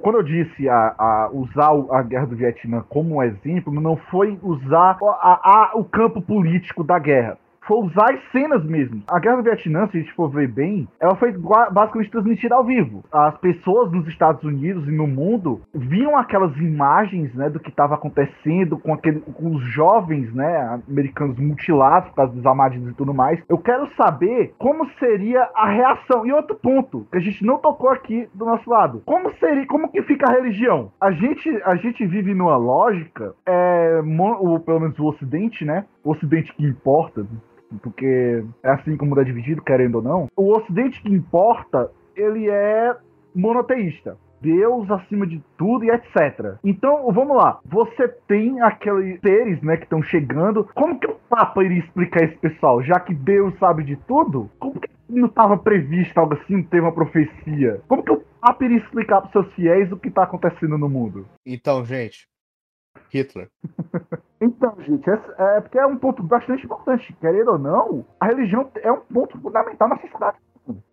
Quando eu disse a, a usar a guerra do Vietnã como um exemplo, não foi usar a- a- o campo político da guerra. Foi usar as cenas mesmo. A guerra do Vietnã, se a gente for ver bem, ela foi basicamente transmitida ao vivo. As pessoas nos Estados Unidos e no mundo viam aquelas imagens, né, do que estava acontecendo com, aquele, com os jovens, né, americanos mutilados por causa dos e tudo mais. Eu quero saber como seria a reação. E outro ponto que a gente não tocou aqui do nosso lado. Como seria, como que fica a religião? A gente, a gente vive numa lógica, é, mo- o, pelo menos o Ocidente, né? O Ocidente que importa, porque é assim como é dividido, querendo ou não. O Ocidente que importa, ele é monoteísta. Deus acima de tudo e etc. Então, vamos lá. Você tem aqueles seres, né, que estão chegando. Como que o Papa iria explicar esse pessoal? Já que Deus sabe de tudo? Como que não estava previsto algo assim? Teve uma profecia? Como que o Papa iria explicar para seus fiéis o que está acontecendo no mundo? Então, gente, Hitler. Então, gente, essa- é porque é um ponto bastante importante. Querendo ou não, a religião é um ponto fundamental na sociedade.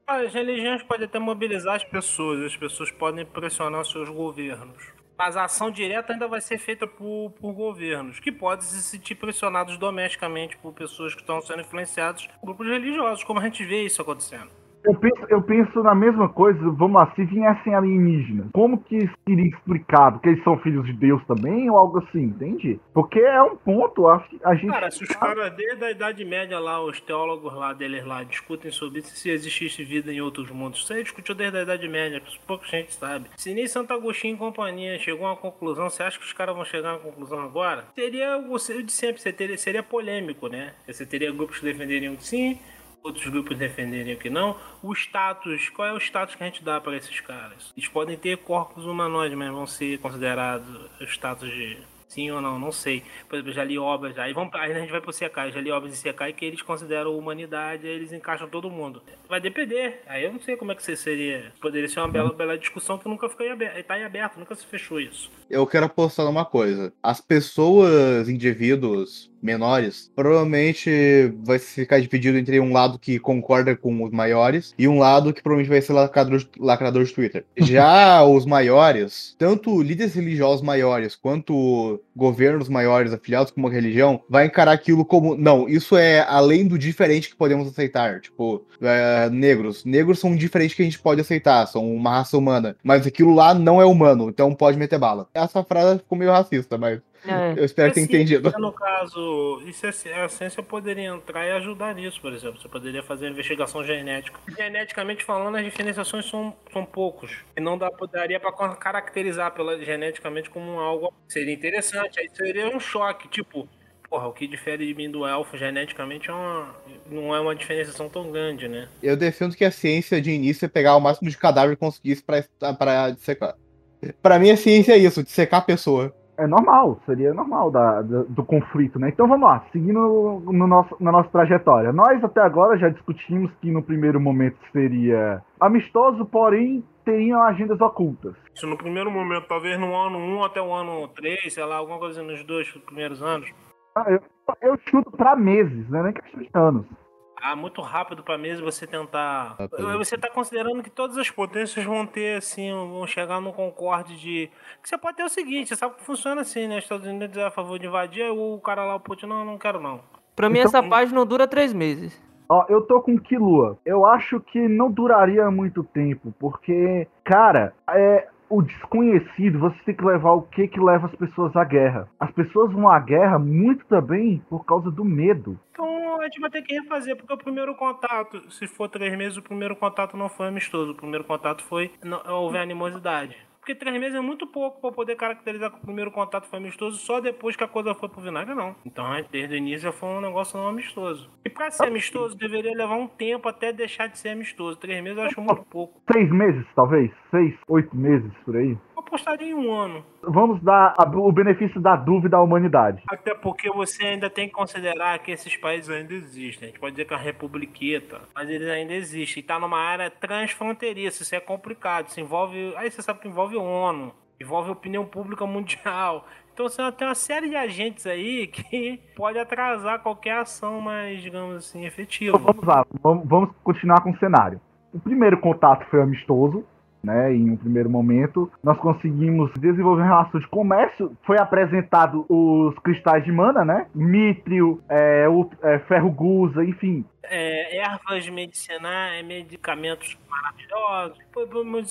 As religiões podem até mobilizar as pessoas, as pessoas podem pressionar seus governos. Mas a ação direta ainda vai ser feita por, por governos, que podem se sentir pressionados domesticamente por pessoas que estão sendo influenciadas por grupos religiosos, como a gente vê isso acontecendo. Eu penso, eu penso na mesma coisa, vamos lá, se viessem alienígenas, como que seria explicado? Que eles são filhos de Deus também ou algo assim, entende? Porque é um ponto, acho que a gente. Cara, se os caras desde a Idade Média lá, os teólogos lá deles lá, discutem sobre isso, se existisse vida em outros mundos. Isso aí discutiu desde a Idade Média, pouca gente sabe. Se nem Santo Agostinho e companhia chegou a uma conclusão, você acha que os caras vão chegar a uma conclusão agora? Seria o de sempre, você teria, seria polêmico, né? Você teria grupos que defenderiam que sim, outros grupos defenderiam que não. O status, qual é o status que a gente dá para esses caras? Eles podem ter corpos humanoides, mas vão ser considerados o status de sim ou não, não sei. Por exemplo, já li obras, aí, vamos, aí a gente vai pro Sekai, já li obras em Sekai que eles consideram humanidade, aí eles encaixam todo mundo. Vai depender, aí eu não sei como é que você seria. Poderia ser uma bela, bela discussão que nunca ficou em aberto, tá em aberto, nunca se fechou isso. Eu quero apostar numa coisa. As pessoas, indivíduos menores, provavelmente vai ficar dividido entre um lado que concorda com os maiores e um lado que provavelmente vai ser lacrador, lacrador de Twitter. Já os maiores, tanto líderes religiosos maiores quanto governos maiores afiliados com uma religião, vai encarar aquilo como, não, isso é além do diferente que podemos aceitar. Tipo, é, negros. Negros são diferentes que a gente pode aceitar, são uma raça humana. Mas aquilo lá não é humano, então pode meter bala. Essa frase ficou meio racista, mas É. eu espero ter a entendido. ciência, No caso, isso é, a ciência poderia entrar e ajudar nisso, por exemplo. Você poderia fazer investigação genética. Geneticamente falando, as diferenciações são, são poucos. E não dá, daria para caracterizar pela, geneticamente como algo. Seria interessante. Aí seria um choque. Tipo, porra, o que difere de mim do elfo geneticamente é uma, não é uma diferenciação tão grande, né? Eu defendo que a ciência de início é pegar o máximo de cadáver que conseguisse pra, pra dissecar. Pra mim, a ciência é isso, dissecar a pessoa. É normal, seria normal da, da- do conflito, né? Então vamos lá, seguindo no nosso, na nossa trajetória. Nós até agora já discutimos que no primeiro momento seria amistoso, porém teriam agendas ocultas. Isso no primeiro momento, talvez no ano 1 até o ano 3, sei lá, alguma coisa nos dois primeiros anos. Ah, Eu, eu chuto pra meses, né? Nem questão de anos. Ah, muito rápido pra mesa você tentar. Você tá considerando que todas as potências vão ter, assim, vão chegar num concorde de. Que você pode ter o seguinte, você sabe que funciona assim, né? Os Estados Unidos é a favor de invadir, aí o cara lá, o Putin, não, não quero não. Pra mim, Então- essa paz não dura três meses. Ó, eu tô com Kilua. Eu acho que não duraria muito tempo, porque, cara, é o desconhecido, você tem que levar o que que leva as pessoas à guerra. As pessoas vão à guerra muito também por causa do medo. Então a gente vai ter que refazer, porque o primeiro contato, se for três meses, o primeiro contato não foi amistoso. O primeiro contato foi. Não, houve animosidade. Porque três meses é muito pouco pra poder caracterizar que o primeiro contato foi amistoso só depois que a coisa foi pro vinagre, não. Então, desde o início foi um negócio não amistoso. E pra ser amistoso, deveria levar um tempo até deixar de ser amistoso. Três meses eu acho muito pouco. Seis meses, talvez? Seis, oito meses, por aí. Apostaria em um ano. Vamos dar a- o benefício da dúvida à humanidade. Até porque você ainda tem que considerar que esses países ainda existem. A gente pode dizer que é uma republiqueta, mas eles ainda existem. E tá numa área transfronteiriça, isso é complicado. Isso envolve. Aí você sabe que envolve ONU, envolve opinião pública mundial. Então você tem uma série de agentes aí que pode atrasar qualquer ação mais, digamos assim, efetiva. Então, vamos lá, vamos continuar com o cenário. O primeiro contato foi amistoso, né? Em um primeiro momento, nós conseguimos desenvolver uma relação de comércio. Foi apresentado os cristais de mana, né? Mítrio, é, o, é, ferro gusa, enfim. É, ervas medicinais, medicamentos maravilhosos.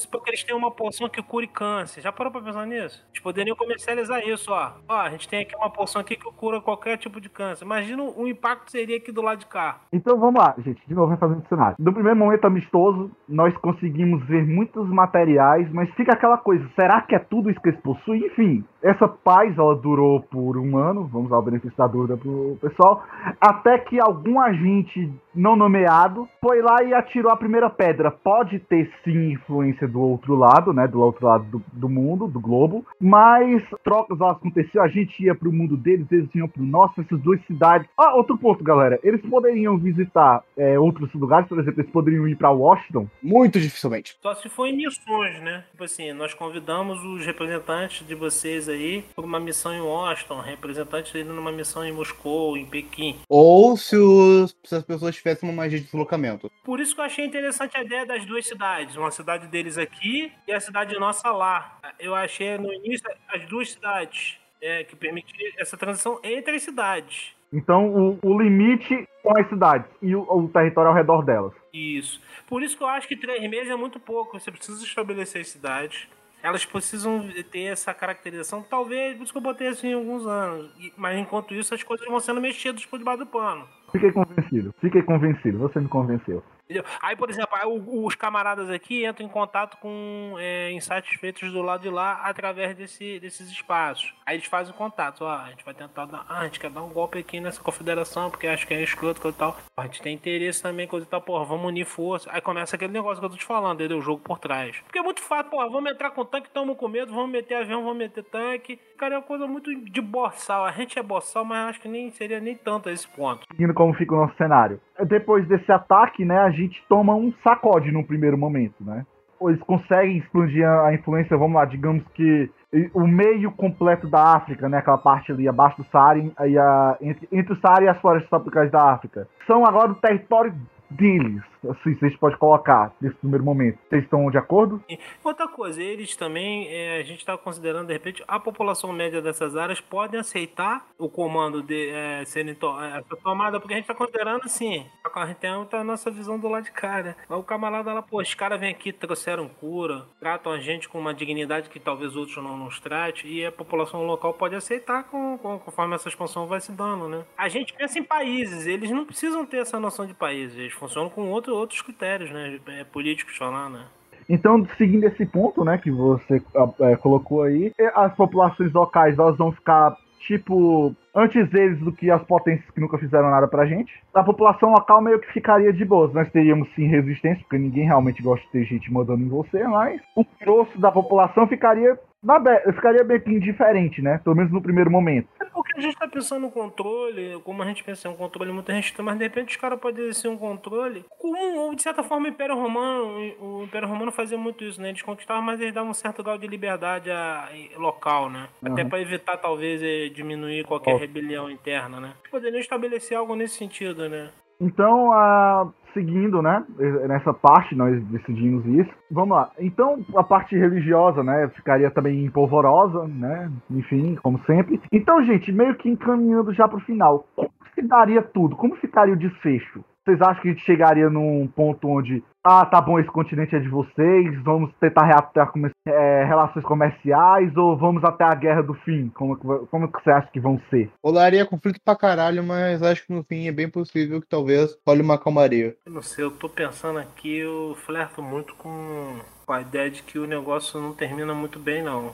Porque eles têm uma poção que cure câncer. Já parou pra pensar nisso? Eles poderiam comercializar isso, ó. Ó, a gente tem aqui uma poção aqui que cura qualquer tipo de câncer. Imagina o impacto que seria aqui do lado de cá. Então vamos lá, gente, de novo refazendo o cenário. No primeiro momento amistoso, nós conseguimos ver muitos materiais, mas fica aquela coisa, será que é tudo isso que eles possuem? Enfim, essa paz, ela durou por um ano, vamos dar o benefício da dúvida pro pessoal, até que algum agente não nomeado foi lá e atirou a primeira pedra. Pode ter sim influência do outro lado, né, do outro lado do, do mundo, do globo, mas trocas elas aconteciam, a gente ia pro mundo deles, eles iam pro nosso, essas duas cidades. Ah, outro ponto, galera, eles poderiam visitar é, outros lugares, por exemplo, eles poderiam ir pra Washington, Muito dificilmente. Só se for em missões, né? Tipo assim, nós convidamos os representantes de vocês aí para uma missão em Washington, representantes indo numa missão em Moscou, em Pequim. Ou se, os- se as pessoas magia de deslocamento. Por isso que eu achei interessante a ideia das duas cidades. Uma cidade deles aqui e a cidade nossa lá. Eu achei no início as duas cidades. É, que permitir essa transição entre as cidades. então o, o limite com as cidades e o, o território ao redor delas. Isso. Por isso que eu acho que três meses é muito pouco. Você precisa estabelecer as cidades. Elas precisam ter essa caracterização, talvez, por isso que eu botei assim alguns anos. E- Mas enquanto isso, as coisas vão sendo mexidas por debaixo do pano. Fiquei convencido, fiquei convencido, você me convenceu. Entendeu? Aí, por exemplo, aí os camaradas aqui entram em contato com é, insatisfeitos do lado de lá através desse- desses espaços. Aí eles fazem contato. Ó, a gente vai tentar dar. Ah, a gente quer dar um golpe aqui nessa confederação, porque acho que é escroto, coisa e tal. A gente tem interesse também, coisa e tal. Porra, vamos unir força. Aí começa aquele negócio que eu tô te falando, entendeu? O jogo por trás. Porque é muito fácil, porra, vamos entrar com tanque, estamos com medo, vamos meter avião, vamos meter tanque. Cara, é uma coisa muito de boçal. A gente é boçal, mas acho que nem seria nem tanto a esse ponto. Seguindo como fica o nosso cenário. Depois desse ataque, né, gente toma um sacode num primeiro momento, né? Eles conseguem expandir a influência, vamos lá, digamos que o meio completo da África, né, aquela parte ali abaixo do Saara, a, entre, entre o Saara e as florestas tropicais da África, são agora o território deles, assim, vocês podem colocar nesse primeiro momento. Vocês estão de acordo? Outra coisa, eles também, é, a gente está considerando, de repente, a população média dessas áreas podem aceitar o comando de é, serem to é, tomada, porque a gente está considerando assim, a gente tem a nossa visão do lado de cá, né? O camarada lá, pô, os caras vêm aqui, trouxeram cura, tratam a gente com uma dignidade que talvez outros não nos trate, e a população local pode aceitar com, com- conforme essa expansão vai se dando, né? A gente pensa em países, eles não precisam ter essa noção de países, funcionam com outro, outros critérios, né? É, políticos falando, né? Então, seguindo esse ponto, né, que você ah, é, colocou aí, as populações locais elas vão ficar tipo antes deles do que as potências que nunca fizeram nada pra gente. A população local meio que ficaria de boas. Nós teríamos sim resistência, porque ninguém realmente gosta de ter gente mandando em você, mas o grosso da população ficaria na be- ficaria bem que indiferente, né? Pelo menos no primeiro momento. É porque a gente tá pensando no controle, como a gente pensa em um controle muito restrito, mas de repente os caras podem ser um controle como, de certa forma, o Império Romano. O Império Romano fazia muito isso, né? Eles conquistavam, mas eles davam um certo grau de liberdade a- local, né? Até Uhum. pra evitar, talvez, eh, diminuir qualquer rebelião interna, né? Poderiam estabelecer algo nesse sentido, né? Então, ah, seguindo, né, nessa parte, nós decidimos isso. Vamos lá. Então, a parte religiosa, né, ficaria também polvorosa, né, enfim, como sempre. Então, gente, meio que encaminhando já pro final. Como se daria tudo? Como ficaria o desfecho? Vocês acham que a gente chegaria num ponto onde, ah, tá bom, esse continente é de vocês, vamos tentar reatar é, relações comerciais, ou vamos até a guerra do fim? Como, vai- como que você acha que vão ser? Rolaria conflito pra caralho, mas acho que no fim é bem possível que talvez role uma calmaria. Eu não sei, eu tô pensando aqui, eu flerto muito com, com a ideia de que o negócio não termina muito bem, não.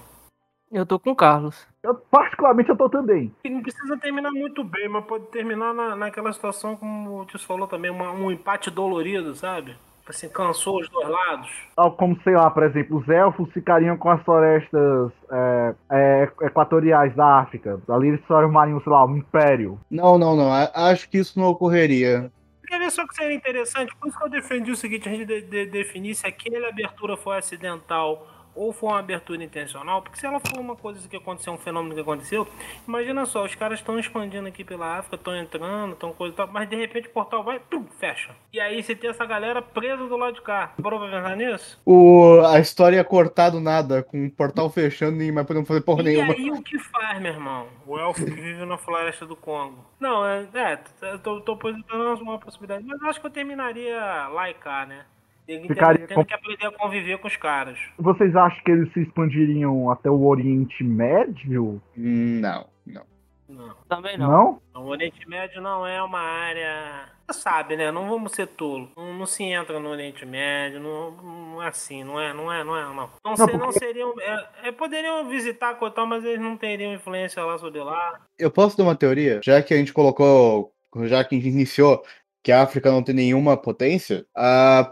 Eu tô com o Carlos. Eu, particularmente, eu tô também. E não precisa terminar muito bem, mas pode terminar na, naquela situação, como o Tio falou também, uma- um empate dolorido, sabe? Assim, cansou os dois lados. Tal como, sei lá, por exemplo, os elfos ficariam com as florestas é, é, equatoriais da África. Ali eles formariam, sei lá, um império. Não, não, não. Acho que isso não ocorreria. Quer ver só que seria interessante? Por isso que eu defendi o seguinte, a gente de, de- definir se aquela abertura foi acidental ou foi uma abertura intencional, porque se ela for uma coisa que aconteceu, um fenômeno que aconteceu, imagina só, os caras estão expandindo aqui pela África, estão entrando, estão coisa e tal, mas de repente o portal vai, pum, fecha. E aí você tem essa galera presa do lado de cá. Parou pra pensar nisso? O, a história é cortar do nada, com o portal fechando e mas podemos fazer porra E nenhuma. aí o que faz, meu irmão? O elfo que vive na floresta do Congo. Não, é, é eu tô, tô positando uma possibilidade, mas eu acho que eu terminaria lá e cá, né? Ficaria tendo com- que aprender a conviver com os caras. Vocês acham que eles se expandiriam até o Oriente Médio? Não, não. Não. Também não. Não? O Oriente Médio não é uma área. Você sabe, né? Não vamos ser tolo. Não, não se entra no Oriente Médio, não, não é assim, não é, não é, não é, não. Não, se- porque- não seriam. É, é, poderiam visitar tal, mas eles não teriam influência lá sobre lá. Eu posso dar uma teoria? Já que a gente colocou, já que a gente iniciou que a África não tem nenhuma potência,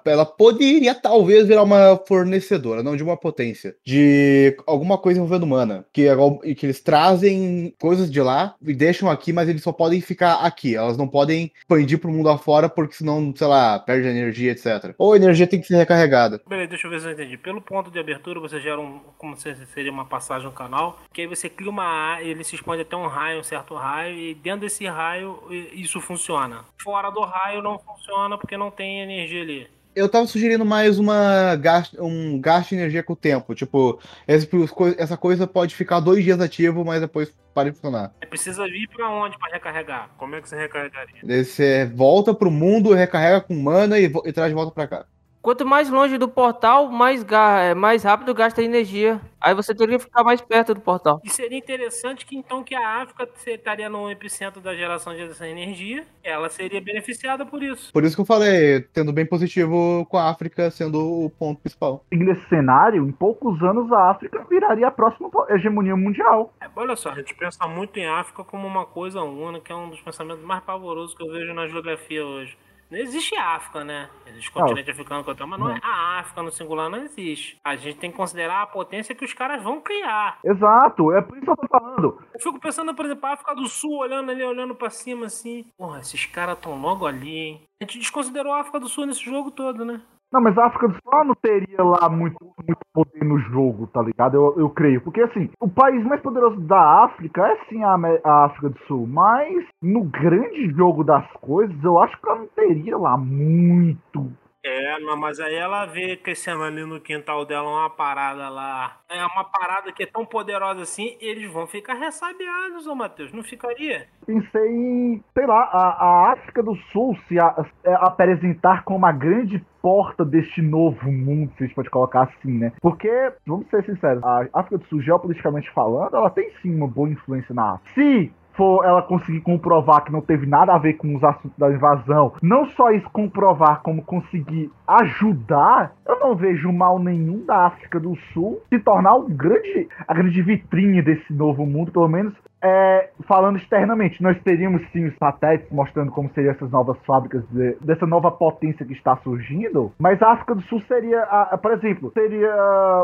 ela poderia talvez virar uma fornecedora, não de uma potência, de alguma coisa envolvendo humana, que, é que eles trazem coisas de lá e deixam aqui, mas eles só podem ficar aqui, elas não podem expandir pro mundo afora, porque senão, sei lá, perde energia, etc. Ou a energia tem que ser recarregada. Beleza, deixa eu ver se eu entendi. Pelo ponto de abertura, você gera um. Como se seria uma passagem no canal. Que aí você cria uma área, ele se expande até um raio, um certo raio, e dentro desse raio isso funciona. Fora do raio não funciona porque não tem energia ali. Eu tava sugerindo mais uma gasto, um gasto de energia com o tempo. Tipo, essa coisa pode ficar dois dias ativo, mas depois para de funcionar. Aí Precisa vir pra onde pra recarregar? Como é que você recarregaria? Você volta pro mundo, recarrega com mana e, e traz de volta pra cá. Quanto mais longe do portal, mais, é, mais rápido gasta energia. Aí você teria que ficar mais perto do portal. E seria interessante que então que a África se- estaria no epicentro da geração dessa energia, ela seria beneficiada por isso. Por isso que eu falei, tendo bem positivo com a África sendo o ponto principal. E nesse cenário, em poucos anos a África viraria a próxima hegemonia mundial. É, olha só, a gente pensa muito em África como uma coisa única, que é um dos pensamentos mais pavorosos que eu vejo na geografia hoje. Não existe África, né? Existe continente africano, que eu tenho, mas não é a África no singular, não existe. A gente tem que considerar a potência que os caras vão criar. Exato, é por isso que eu tô falando. Eu fico pensando, por exemplo, a África do Sul, olhando ali, olhando pra cima assim. Porra, esses caras tão logo ali, hein? A gente desconsiderou a África do Sul nesse jogo todo, né? Não, mas a África do Sul não teria lá muito, muito poder no jogo, tá ligado? Eu, eu creio. Porque, assim, o país mais poderoso da África é sim a, a África do Sul. Mas no grande jogo das coisas, eu acho que ela não teria lá muito. É, não, mas aí ela vê crescendo ali no quintal dela uma parada lá. É uma parada que é tão poderosa assim, eles vão ficar ressabiados, ô Matheus. Não ficaria? Pensei em, sei lá, a, a África do Sul se a- é, apresentar como a grande porta deste novo mundo, se a gente pode colocar assim, né? Porque, vamos ser sinceros, a África do Sul, geopoliticamente falando, ela tem sim uma boa influência na África. Se for ela conseguir comprovar que não teve nada a ver com os assuntos da invasão, não só isso comprovar, como conseguir ajudar, eu não vejo mal nenhum da África do Sul se tornar um grande, a grande vitrine desse novo mundo, pelo menos é, falando externamente, nós teríamos sim os satélites mostrando como seriam essas novas fábricas, de- dessa nova potência que está surgindo, mas a África do Sul seria, a- a- por exemplo, seria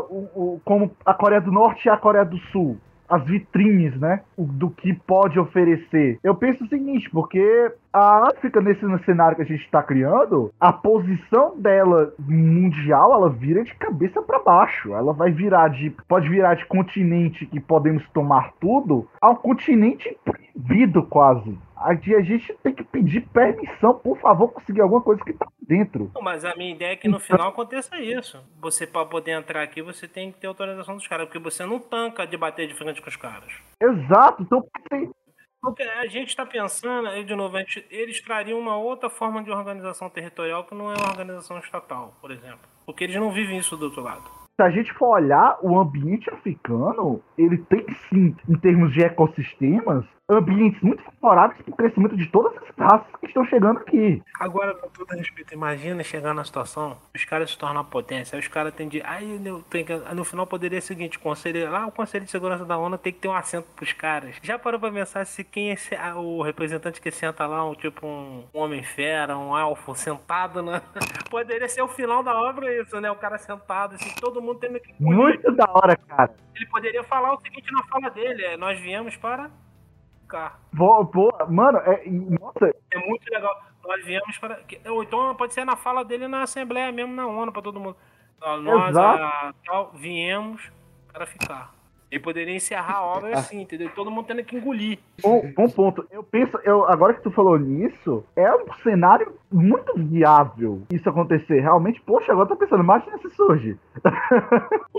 o- o- como a Coreia do Norte e a Coreia do Sul. As vitrines, né? Do que pode oferecer. Eu penso o seguinte, porque a África, nesse cenário que a gente está criando, a posição dela mundial, ela vira de cabeça para baixo. Ela vai virar de. Pode virar de continente que podemos tomar tudo a um continente proibido quase. A gente tem que pedir permissão, por favor, conseguir alguma coisa que tá dentro. Não, Mas a minha ideia é que no final aconteça isso. Você, pra poder entrar aqui, você tem que ter autorização dos caras, porque você não tanca de bater de frente com os caras. Exato, então Porque a gente está pensando, aí de novo, gente- eles trariam uma outra forma de organização territorial que não é uma organização estatal, por exemplo. Porque eles não vivem isso do outro lado. se a gente for olhar o ambiente africano, ele tem sim, em termos de ecossistemas, ambientes muito favoráveis para o crescimento de todas as raças que estão chegando aqui. Agora, com todo respeito, imagina chegar na situação, os caras se tornam potência, aí os caras têm de. Aí no final poderia ser o seguinte: o conselho, lá o Conselho de Segurança da ONU tem que ter um assento pros caras. Já parou pra pensar se quem é esse- ah, o representante que senta lá, um tipo um homem-fera, um elfo, sentado na. poderia ser o final da obra isso, né? O cara sentado, assim, todo mundo tendo que. Muito da hora, cara. Ele poderia falar o seguinte na fala dele: é, nós viemos para. Ficar. Vou, vou, mano, é, nossa, É muito legal. Nós viemos para. Ou então pode ser na fala dele na Assembleia mesmo, na ONU, para todo mundo. Nós, a, tal, viemos para ficar. Ele poderia encerrar a obra assim, entendeu? Todo mundo tendo que engolir. Bom, bom ponto. Eu penso, eu, agora que tu falou nisso, é um cenário muito viável isso acontecer. Realmente, poxa, agora eu tô pensando, imagina se surge.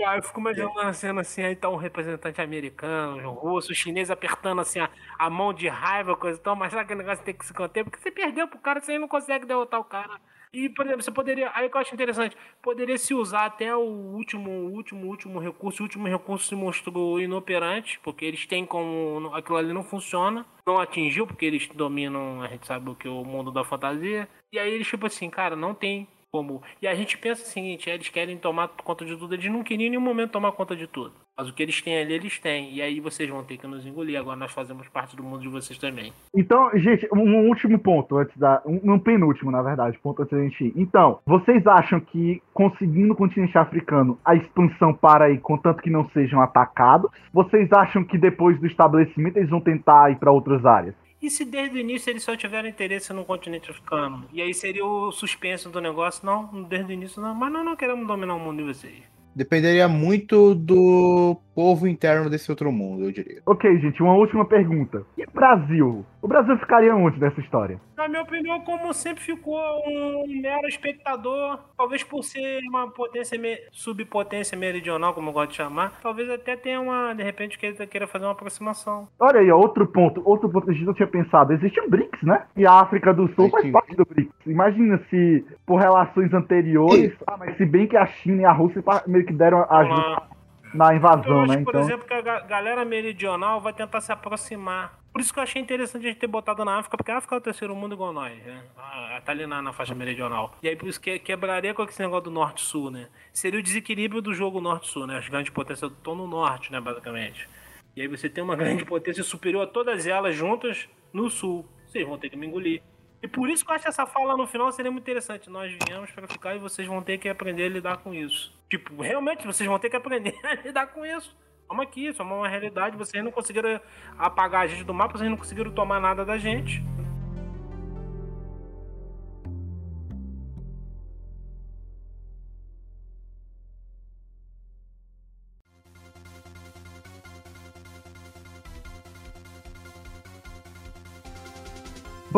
Aí eu fico imaginando a cena assim, aí tá um representante americano, um russo, chinês apertando assim a, a mão de raiva, coisa e tal, mas sabe aquele negócio tem que se conter? Porque você perdeu pro cara, você aí não consegue derrotar o cara. E, por exemplo, você poderia. Aí que eu acho interessante, poderia se usar até o último, último, último recurso. O último recurso se mostrou inoperante, porque eles têm como. Aquilo ali não funciona. Não atingiu, porque eles dominam, a gente sabe o que é o mundo da fantasia. E aí eles, tipo assim, cara, não tem como. E a gente pensa o seguinte, eles querem tomar conta de tudo, eles não queriam em nenhum momento tomar conta de tudo. Mas o que eles têm ali, eles têm. E aí vocês vão ter que nos engolir. Agora nós fazemos parte do mundo de vocês também. Então, gente, um, último ponto antes da. Um, um penúltimo, na verdade, ponto antes da gente ir. Então, vocês acham que conseguindo o continente africano, a expansão para aí, contanto que não sejam atacados? Vocês acham que depois do estabelecimento eles vão tentar ir para outras áreas? E se desde o início eles só tiveram interesse no continente africano? E aí seria o suspenso do negócio? Não, desde o início não. Mas nós não queremos dominar o mundo de vocês. Dependeria muito do povo interno desse outro mundo, eu diria. Ok, gente, uma última pergunta. E Brasil? O Brasil ficaria onde nessa história? Na minha opinião, como sempre ficou um mero espectador, talvez por ser uma potência, me- subpotência meridional, como eu gosto de chamar, talvez até tenha uma, de repente, que ele queira fazer uma aproximação. Olha aí, ó, outro ponto, outro ponto que a gente não tinha pensado. Existe o BRICS, né? E a África do Sul faz Existe. parte do BRICS. Imagina se, por relações anteriores. Ah, mas se bem que a China e a Rússia meio que deram ajuda. Na Eu invasão, acho, né? por Então. exemplo, que a ga- galera meridional vai tentar se aproximar. Por isso que eu achei interessante a gente ter botado na África, porque a África é o terceiro mundo igual nós, né? Ah, Tá ali na, na faixa meridional. E aí por isso que quebraria com esse negócio do norte-sul, né? Seria o desequilíbrio do jogo norte-sul, né? As grandes potências estão no norte, né, basicamente. E aí você tem uma grande potência superior a todas elas juntas no sul. Vocês vão ter que me engolir. E por isso que eu acho essa fala no final seria muito interessante. Nós viemos para ficar e vocês vão ter que aprender a lidar com isso. Tipo, realmente vocês vão ter que aprender a lidar com isso. Vamos aqui, isso é uma realidade. Vocês não conseguiram apagar a gente do mapa, vocês não conseguiram tomar nada da gente.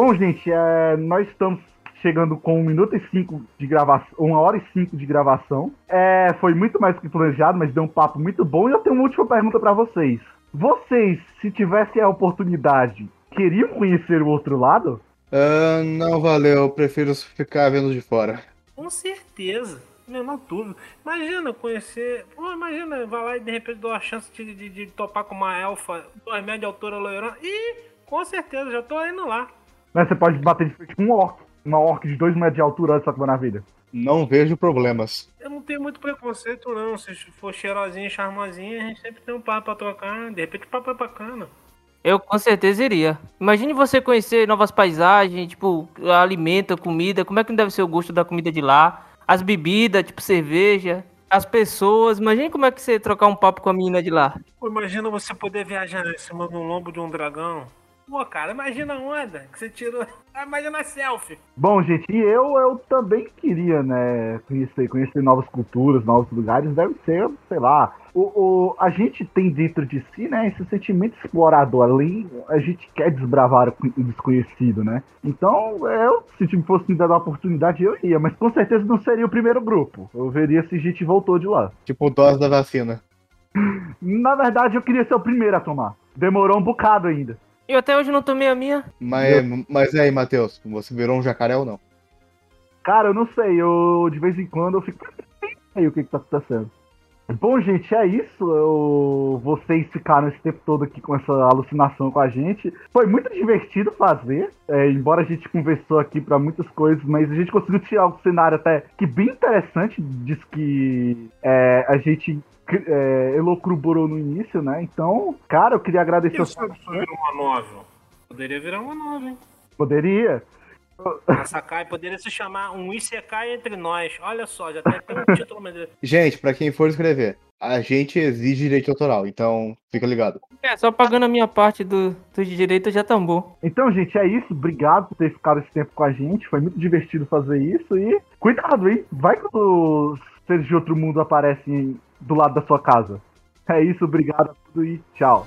Bom, gente, é, nós estamos chegando com um minuto e cinco de gravação, uma hora e cinco de gravação. É, foi muito mais do que planejado, mas deu um papo muito bom. E eu tenho uma última pergunta pra vocês. Vocês, se tivessem a oportunidade, queriam conhecer o outro lado? Ah, não valeu, eu prefiro ficar vendo de fora. Com certeza. Menor dúvida. Imagina conhecer. Pô, imagina, vai lá e de repente dou a chance de, de, de topar com uma elfa, dois metros de altura loirona. E com certeza, já tô indo lá. Né, você pode bater de frente com um orc. Uma orc de dois metros de altura, olha só que maravilha. Não vejo problemas. Eu não tenho muito preconceito, não. Se for cheirosinho e charmosinho, a gente sempre tem um papo pra trocar. De repente o papo é bacana. Eu com certeza iria. Imagine você conhecer novas paisagens, tipo, alimento, comida. Como é que não deve ser o gosto da comida de lá? As bebidas, tipo cerveja. As pessoas. Imagine como é que você trocar um papo com a menina de lá. Pô, imagina você poder viajar em cima de um lombo de um dragão. Pô, cara, imagina a onda que você tirou. Ah, Imagina a selfie. Bom, gente, e eu, eu também queria, né, conhecer, conhecer novas culturas, novos lugares. Deve ser, sei lá. O, o, a gente tem dentro de si, né, esse sentimento explorador. Além, a gente quer desbravar o o desconhecido, né? Então, eu, se tipo, fosse me dar a oportunidade, eu ia. Mas com certeza não seria o primeiro grupo. Eu veria se a gente voltou de lá. Tipo, dose da vacina. Na verdade, eu queria ser o primeiro a tomar. Demorou um bocado ainda. Eu até hoje não tomei a minha. Mas, mas e aí, Matheus, você virou um jacaré ou não? Cara, eu não sei, eu de vez em quando eu fico. Aí o que, que tá acontecendo? Bom, gente, é isso. Eu... Vocês ficaram esse tempo todo aqui com essa alucinação com a gente. Foi muito divertido fazer, é, embora a gente conversou aqui pra muitas coisas, mas a gente conseguiu tirar o cenário até que bem interessante. Diz que é, a gente é, elocubrou no início, né? Então, cara, eu queria agradecer. Isso virou uma novel. Poderia virar uma novel, hein? Poderia. A Sakai poderia se chamar um Isekai entre nós. Olha só, já tem até um título. Mas... Gente, pra quem for escrever, a gente exige direito autoral, então fica ligado. É, só pagando a minha parte do, do direito já tá bom. Então, gente, é isso. Obrigado por ter ficado esse tempo com a gente. Foi muito divertido fazer isso. E cuidado, hein? Vai quando seres de outro mundo aparecem do lado da sua casa. É isso, obrigado a tudo e tchau.